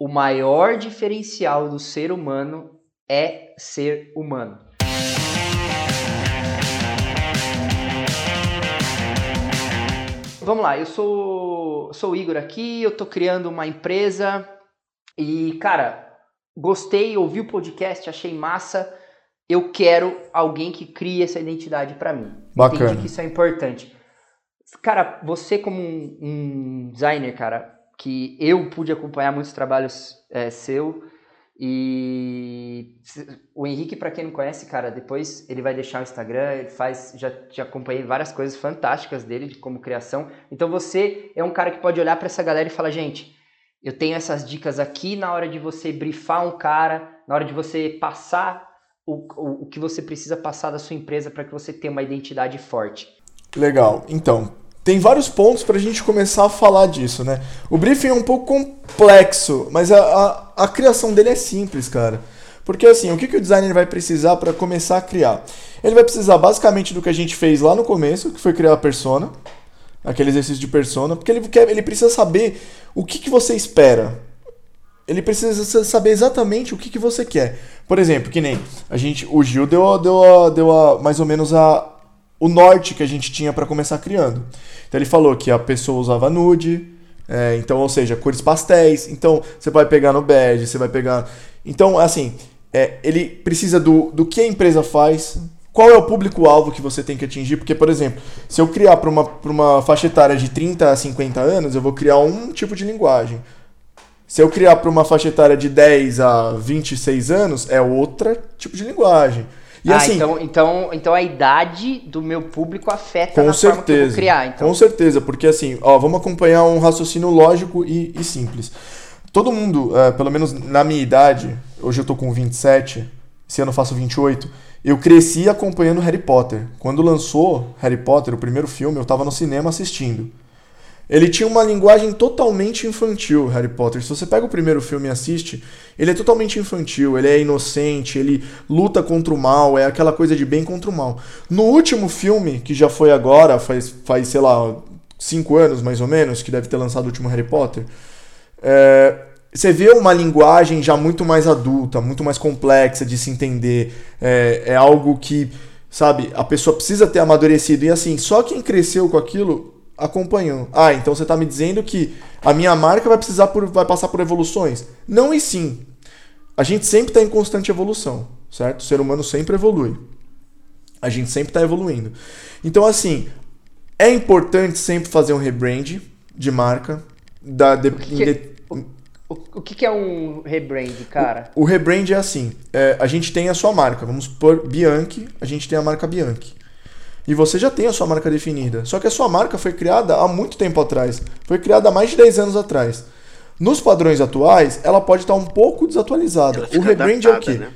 O maior diferencial do ser humano é ser humano. Vamos lá, eu sou, sou o Igor aqui, eu tô criando uma empresa e, cara, gostei, ouvi o podcast, achei massa. Eu quero alguém que crie essa identidade pra mim. Bacana. Entendi que isso é importante. Cara, você como um, um designer, cara, que eu pude acompanhar muitos trabalhos é, seu e o Henrique, pra quem não conhece, cara, depois ele vai deixar o Instagram, ele faz, já, já acompanhei várias coisas fantásticas dele de como criação. Então você é um cara que pode olhar pra essa galera e falar, gente, eu tenho essas dicas aqui na hora de você brifar um cara, na hora de você passar o, o, o que você precisa passar da sua empresa para que você tenha uma identidade forte. Legal. Então, tem vários pontos pra gente começar a falar disso, né? O briefing é um pouco complexo, mas a, a, a criação dele é simples, cara. Porque assim, o que, que o designer vai precisar para começar a criar? Ele vai precisar basicamente do que a gente fez lá no começo, que foi criar a persona, aquele exercício de persona, porque ele, quer, ele precisa saber o que, que você espera. Ele precisa sa- saber exatamente o que, que você quer. Por exemplo, que nem a gente, o Gil deu, a- deu, a- deu a- mais ou menos a, o norte que a gente tinha para começar criando. Então ele falou que a pessoa usava nude, é, então, ou seja, cores pastéis. Então você vai pegar no badge, você vai pegar. Então, assim, é, ele precisa do, do que a empresa faz, qual é o público-alvo que você tem que atingir, porque, por exemplo, se eu criar para uma, uma faixa etária de 30 a 50 anos, eu vou criar um tipo de linguagem. Se eu criar para uma faixa etária de 10 a 26 anos, é outro tipo de linguagem. E ah, assim, então, então, então a idade do meu público afeta com certeza. criar. Então. Com certeza, porque assim, ó, vamos acompanhar um raciocínio lógico e, e simples. Todo mundo, é, pelo menos na minha idade, hoje eu tô com 27, esse ano eu faço 28, eu cresci acompanhando Harry Potter. Quando lançou Harry Potter, o primeiro filme, eu tava no cinema assistindo. Ele tinha uma linguagem totalmente infantil, Harry Potter. Se você pega o primeiro filme e assiste, ele é totalmente infantil, ele é inocente, ele luta contra o mal, é aquela coisa de bem contra o mal. No último filme, que já foi agora, faz, faz sei lá, cinco anos mais ou menos, que deve ter lançado o último Harry Potter, é, você vê uma linguagem já muito mais adulta, muito mais complexa de se entender. É, é algo que, sabe, a pessoa precisa ter amadurecido. E assim, só quem cresceu com aquilo acompanhou. Ah, então você está me dizendo que a minha marca vai precisar por, vai passar por evoluções? Não e sim. A gente sempre está em constante evolução, certo? O ser humano sempre evolui. A gente sempre está evoluindo. Então, assim, é importante sempre fazer um rebrand de marca. Da, de, que- inde- O, o que, que é um rebrand, cara? o rebrand é assim: é, a gente tem a sua marca. Vamos por Bianchi, a gente tem a marca Bianchi. E você já tem a sua marca definida. Só que a sua marca foi criada há muito tempo atrás. Foi criada há mais de 10 anos atrás. Nos padrões atuais, ela pode estar um pouco desatualizada. O rebrand é o quê? né?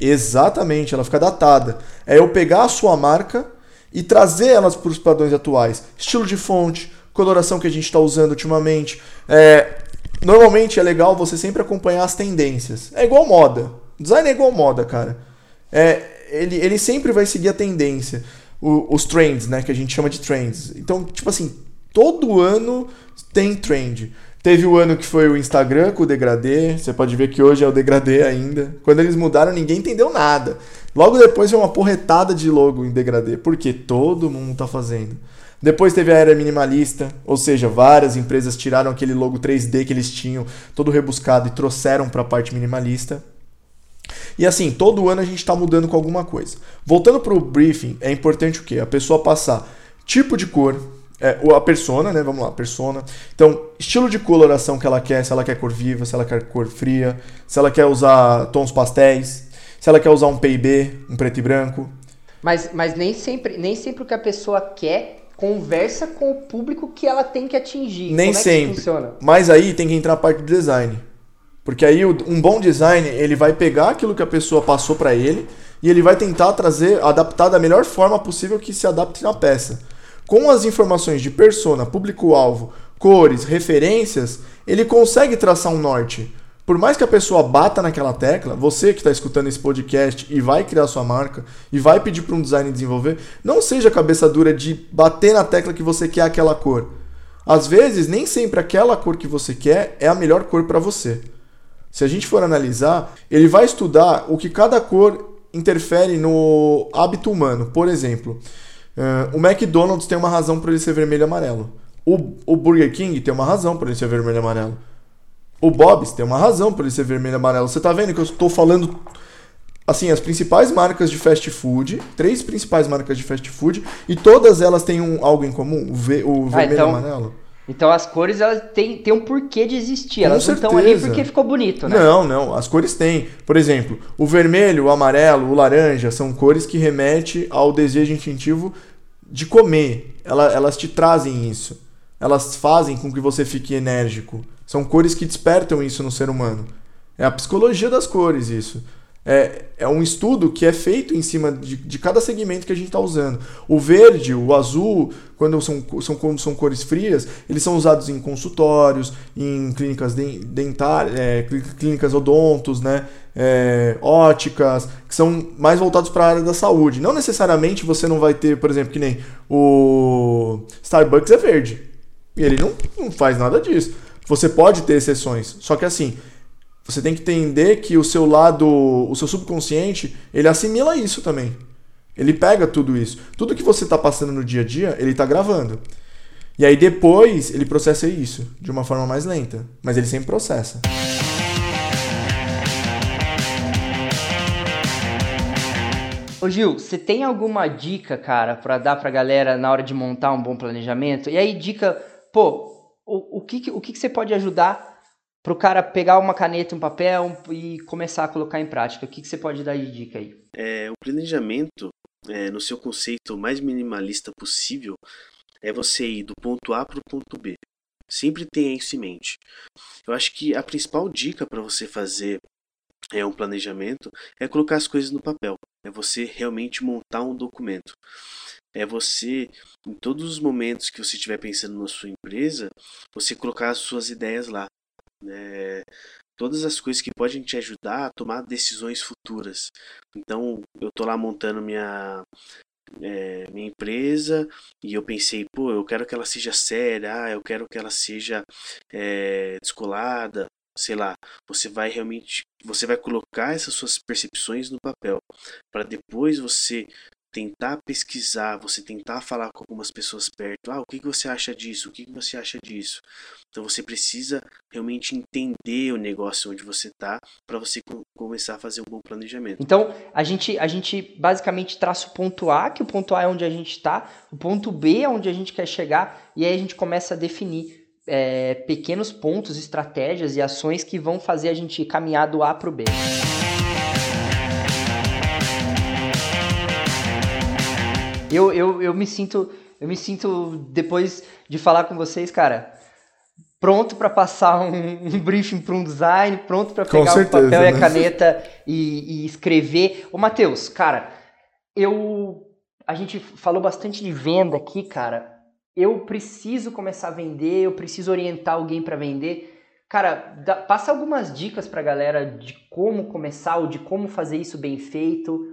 Exatamente, ela fica datada. É eu pegar a sua marca e trazer elas para os padrões atuais. Estilo de fonte, coloração que a gente está usando ultimamente. É, normalmente é legal você sempre acompanhar as tendências. É igual moda. Design é igual moda, cara. É, ele, ele sempre vai seguir a tendência. O- os trends, né? Que a gente chama de trends. Então, tipo assim, todo ano tem trend. Teve o ano que foi o Instagram com o degradê. Você pode ver que hoje é o degradê ainda. Quando eles mudaram, ninguém entendeu nada. Logo depois veio uma porretada de logo em degradê. Porque todo mundo tá fazendo. Depois teve a era minimalista, ou seja, várias empresas tiraram aquele logo 3D que eles tinham, todo rebuscado, e trouxeram para a parte minimalista. E assim, todo ano a gente está mudando com alguma coisa. Voltando para o briefing, é importante o quê? A pessoa passar tipo de cor, é, a persona, né? Vamos lá, persona. Então, estilo de coloração que ela quer, se ela quer cor viva, se ela quer cor fria, se ela quer usar tons pastéis, se ela quer usar um PIB, um preto e branco. Mas, mas nem, sempre, nem sempre o que a pessoa quer conversa com o público que ela tem que atingir. Nem Como é sempre. Mas aí tem que entrar a parte do design. Porque aí um bom design, ele vai pegar aquilo que a pessoa passou para ele e ele vai tentar trazer, adaptar da melhor forma possível que se adapte na peça. Com as informações de persona, público-alvo, cores, referências, ele consegue traçar um norte. Por mais que a pessoa bata naquela tecla, você que está escutando esse podcast e vai criar sua marca e vai pedir para um design desenvolver, não seja cabeça dura de bater na tecla que você quer aquela cor. Às vezes, nem sempre aquela cor que você quer é a melhor cor para você. Se a gente for analisar, ele vai estudar o que cada cor interfere no hábito humano. Por exemplo, Uh, o McDonald's tem uma razão para ele ser vermelho e amarelo. O, o Burger King tem uma razão para ele ser vermelho e amarelo. O Bob's tem uma razão para ele ser vermelho e amarelo. Você tá vendo que eu estou falando assim, as principais marcas de fast food, três principais marcas de fast food, e todas elas têm um, algo em comum, o, v, o ah, vermelho então, e amarelo. Então as cores elas têm, têm um porquê de existir, elas Com não estão ali porque ficou bonito, né? Não, não, as cores têm. Por exemplo, o vermelho, o amarelo, o laranja são cores que remetem ao desejo instintivo de comer. Elas, elas te trazem isso. Elas fazem com que você fique enérgico. São cores que despertam isso no ser humano. É a psicologia das cores isso. É, é um estudo que é feito em cima de, de cada segmento que a gente está usando. O verde, o azul, quando são, são, quando são cores frias, eles são usados em consultórios, em clínicas dentárias, é, clínicas odontos, né? É, óticas, que são mais voltados para a área da saúde. Não necessariamente você não vai ter, por exemplo, que nem o Starbucks é verde. E ele não, não faz nada disso. Você pode ter exceções. Só que assim, você tem que entender que o seu lado, o seu subconsciente, ele assimila isso também. Ele pega tudo isso. Tudo que você está passando no dia a dia, ele está gravando. E aí depois ele processa isso de uma forma mais lenta, mas ele sempre processa. Ô Gil, você tem alguma dica, cara, para dar pra galera na hora de montar um bom planejamento? E aí, dica, pô, o, o, que, o que, que você pode ajudar para o cara pegar uma caneta, um papel e começar a colocar em prática? O que, que você pode dar de dica aí? É, o planejamento, é, no seu conceito mais minimalista possível, é você ir do ponto A para o ponto B. Sempre tenha isso em mente. Eu acho que a principal dica para você fazer é um planejamento é colocar as coisas no papel. É você realmente montar um documento. É você, em todos os momentos que você estiver pensando na sua empresa, você colocar as suas ideias lá né, todas as coisas que podem te ajudar a tomar decisões futuras. Então, eu tô lá montando minha é, minha empresa e eu pensei, pô, eu quero que ela seja séria, ah, eu quero que ela seja é, descolada, sei lá. Você vai realmente, você vai colocar essas suas percepções no papel para depois você tentar pesquisar, você tentar falar com algumas pessoas perto. Ah, o que, você acha disso? O que, que você acha disso? Então você precisa realmente entender o negócio onde você está para você começar a fazer um bom planejamento. Então a gente, a gente basicamente traça o ponto A, que o ponto A é onde a gente está, o ponto B é onde a gente quer chegar, e aí a gente começa a definir é, pequenos pontos, estratégias e ações que vão fazer a gente caminhar do A para o B. Eu, eu, eu me sinto, eu me sinto depois de falar com vocês, cara, pronto para passar um, um briefing para um design, pronto para pegar certeza, o papel né? e a né? caneta e, e escrever. Ô, Matheus, cara, eu a gente falou bastante de venda aqui, cara. Eu preciso começar a vender, eu preciso orientar alguém para vender. Cara, dá, passa algumas dicas pra galera de como começar ou de como fazer isso bem feito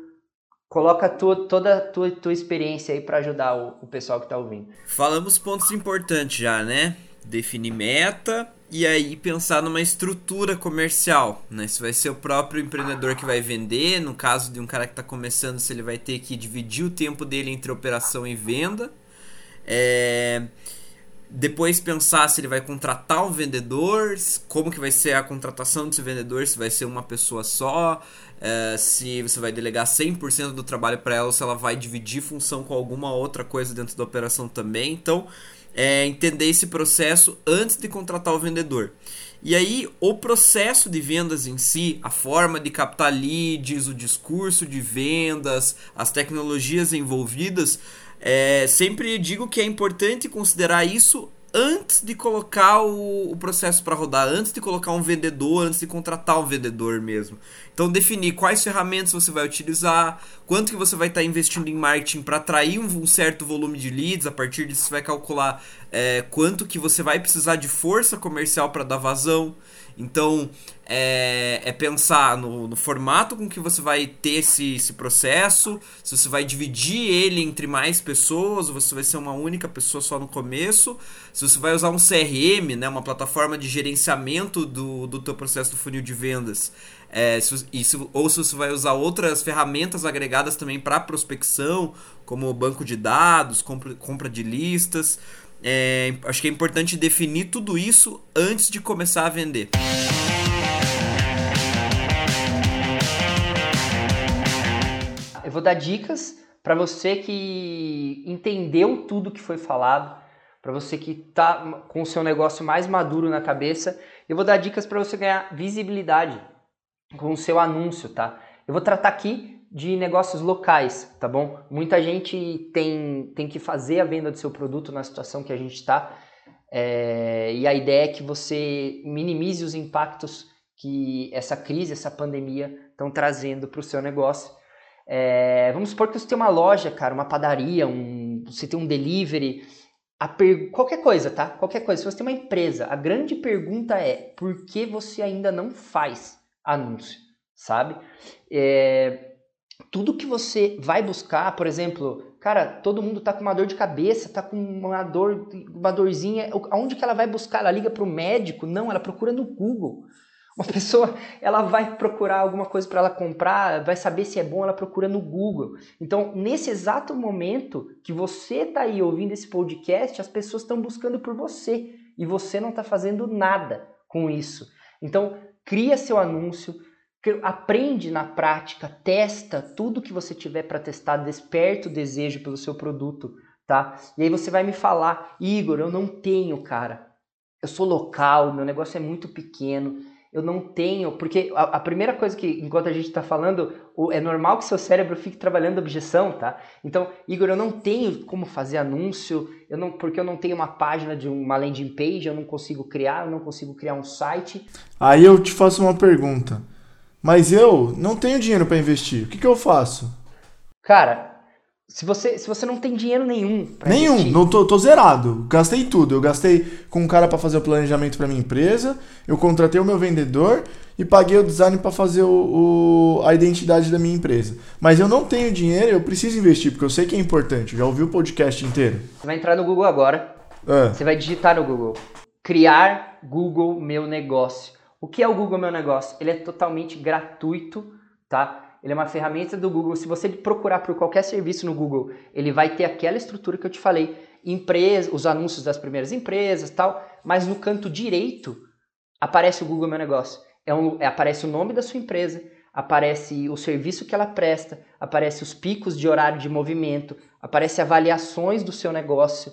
Coloca tua, toda a tua, tua experiência aí para ajudar o, o pessoal que tá ouvindo. Falamos pontos importantes já, né? Definir meta e aí pensar numa estrutura comercial, né? Se vai ser o próprio empreendedor que vai vender, no caso de um cara que está começando, se ele vai ter que dividir o tempo dele entre operação e venda. É... depois pensar se ele vai contratar um vendedor, como que vai ser a contratação desse vendedor, se vai ser uma pessoa só, é, se você vai delegar 100% do trabalho para ela, ou se ela vai dividir função com alguma outra coisa dentro da operação também. Então, é, entender esse processo antes de contratar o vendedor. E aí, o processo de vendas em si, a forma de captar leads, o discurso de vendas, as tecnologias envolvidas, é, sempre digo que é importante considerar isso antes de colocar o, o processo para rodar, antes de colocar um vendedor, antes de contratar um vendedor mesmo. Então definir quais ferramentas você vai utilizar, quanto que você vai estar tá investindo em marketing para atrair um, um, certo volume de leads, a partir disso você vai calcular é, quanto que você vai precisar de força comercial para dar vazão. Então, é, é pensar no, no, formato com que você vai ter esse, esse processo, se você vai dividir ele entre mais pessoas, você vai ser uma única pessoa só no começo, se você vai usar um CRM, né, uma plataforma de gerenciamento do, do teu processo do funil de vendas, é, se, ou se você vai usar outras ferramentas agregadas também para prospecção, como banco de dados, compra, compra de listas. É, acho que é importante definir tudo isso antes de começar a vender. Eu vou dar dicas para você que entendeu tudo que foi falado, para você que está com o seu negócio mais maduro na cabeça. Eu vou dar dicas para você ganhar visibilidade com o seu anúncio, tá? Eu vou tratar aqui de negócios locais, tá bom? Muita gente tem, tem que fazer a venda do seu produto na situação que a gente está. É, e a ideia é que você minimize os impactos que essa crise, essa pandemia estão trazendo para o seu negócio. É, vamos supor que você tem uma loja, cara, uma padaria, um, você tem um delivery, per... qualquer coisa, tá? Qualquer coisa. Se você tem uma empresa, a grande pergunta é por que você ainda não faz anúncio, sabe? É, tudo que você vai buscar, por exemplo, cara, todo mundo tá com uma dor de cabeça, tá com uma dor, uma dorzinha, aonde que ela vai buscar? Ela liga para o médico? Não, ela procura no Google. Uma pessoa, ela vai procurar alguma coisa para ela comprar, vai saber se é bom, ela procura no Google. Então, nesse exato momento que você tá aí ouvindo esse podcast, as pessoas estão buscando por você e você não está fazendo nada com isso. Então, cria seu anúncio, aprende na prática, testa tudo que você tiver para testar, desperta o desejo pelo seu produto, tá? E aí você vai me falar, Igor, eu não tenho, cara. Eu sou local, meu negócio é muito pequeno. Eu não tenho, porque a, a primeira coisa que, enquanto a gente está falando, o, é normal que seu cérebro fique trabalhando objeção, tá? Então, Igor, eu não tenho como fazer anúncio, eu não, porque eu não tenho uma página de uma landing page, eu não consigo criar, eu não consigo criar um site. Aí eu te faço uma pergunta. Mas eu não tenho dinheiro para investir. O que, que eu faço? Cara, se você, se você não tem dinheiro nenhum pra Nenhum, investir, não tô, tô zerado. Gastei tudo. Eu gastei com um cara para fazer o planejamento para minha empresa, eu contratei o meu vendedor e paguei o design para fazer o, o, a identidade da minha empresa. Mas eu não tenho dinheiro, eu preciso investir, porque eu sei que é importante. Eu já ouvi o podcast inteiro. Você vai entrar no Google agora. É. Você vai digitar no Google. Criar Google Meu Negócio. O que é o Google Meu Negócio? Ele é totalmente gratuito, tá? Ele é uma ferramenta do Google. Se você procurar por qualquer serviço no Google, ele vai ter aquela estrutura que eu te falei, empresa, os anúncios das primeiras empresas, tal. Mas no canto direito aparece o Google Meu Negócio. É um, é, aparece o nome da sua empresa, aparece o serviço que ela presta, aparece os picos de horário de movimento, aparece avaliações do seu negócio.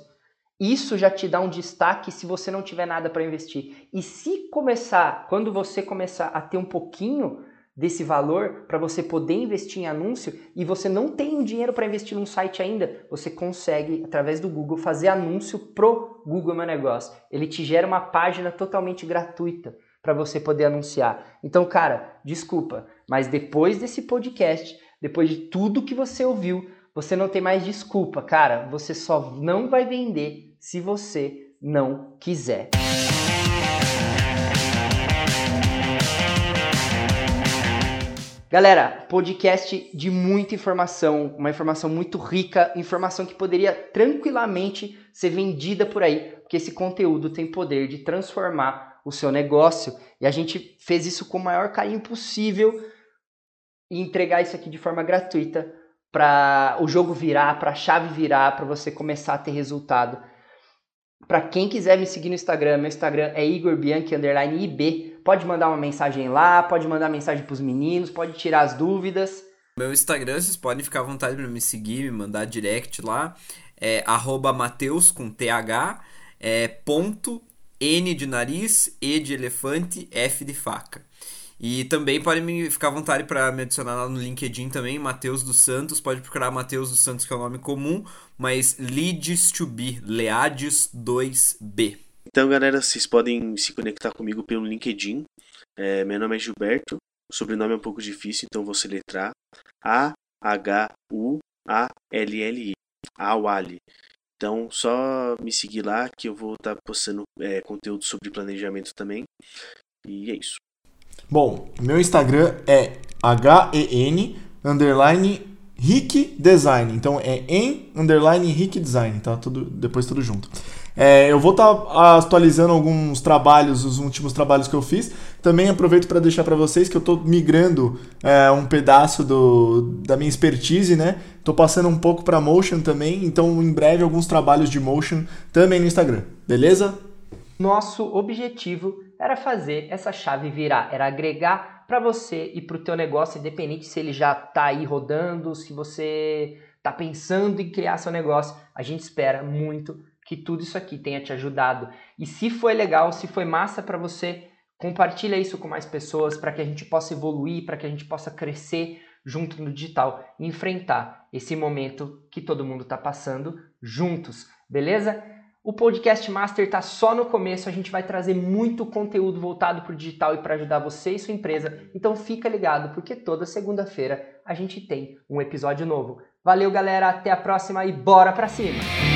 Isso já te dá um destaque se você não tiver nada para investir. E se começar, quando você começar a ter um pouquinho desse valor para você poder investir em anúncio e você não tem dinheiro para investir num site ainda, você consegue através do Google fazer anúncio pro Google Meu Negócio. Ele te gera uma página totalmente gratuita para você poder anunciar. Então, cara, desculpa, mas depois desse podcast, depois de tudo que você ouviu, você não tem mais desculpa, cara. Você só não vai vender se você não quiser. Galera, podcast de muita informação, uma informação muito rica, informação que poderia tranquilamente ser vendida por aí, porque esse conteúdo tem poder de transformar o seu negócio e a gente fez isso com o maior carinho possível e entregar isso aqui de forma gratuita para o jogo virar, para a chave virar, para você começar a ter resultado. Para quem quiser me seguir no Instagram, meu Instagram é igorbianchi_ib. Pode mandar uma mensagem lá, pode mandar mensagem pros meninos, pode tirar as dúvidas. Meu Instagram, vocês podem ficar à vontade para me seguir, me mandar direct lá. É arroba Mateus com TH, é ponto N de nariz, E de elefante, F de faca. E também pode me ficar à vontade para me adicionar lá no LinkedIn também, Matheus dos Santos. Pode procurar Matheus dos Santos, que é o nome comum, mas Leads to Be, Leades 2B. Então, galera, vocês podem se conectar comigo pelo LinkedIn. É, meu nome é Gilberto, o sobrenome é um pouco difícil, então vou soletrar A-H-U-A-L-L-I. Awali. Então, só me seguir lá que eu vou estar tá postando é, conteúdo sobre planejamento também. E é isso. Bom, meu Instagram é H-E-N underline Rick Design. Então é em underline Rick Design, tá? Tudo, depois tudo junto. É, eu vou estar tá atualizando alguns trabalhos, os últimos trabalhos que eu fiz. Também aproveito para deixar para vocês que eu estou migrando é, um pedaço do, da minha expertise, né? Estou passando um pouco para motion também, então em breve alguns trabalhos de motion também no Instagram, beleza? Nosso objetivo era fazer essa chave virar, era agregar para você e para o teu negócio, independente se ele já está aí rodando, se você está pensando em criar seu negócio. A gente espera muito que tudo isso aqui tenha te ajudado. E se foi legal, se foi massa para você, compartilha isso com mais pessoas para que a gente possa evoluir, para que a gente possa crescer junto no digital e enfrentar esse momento que todo mundo está passando juntos, beleza? O Podcast Master está só no começo, a gente vai trazer muito conteúdo voltado para o digital e para ajudar você e sua empresa. Então fica ligado, porque toda segunda-feira a gente tem um episódio novo. Valeu, galera, até a próxima e bora para cima!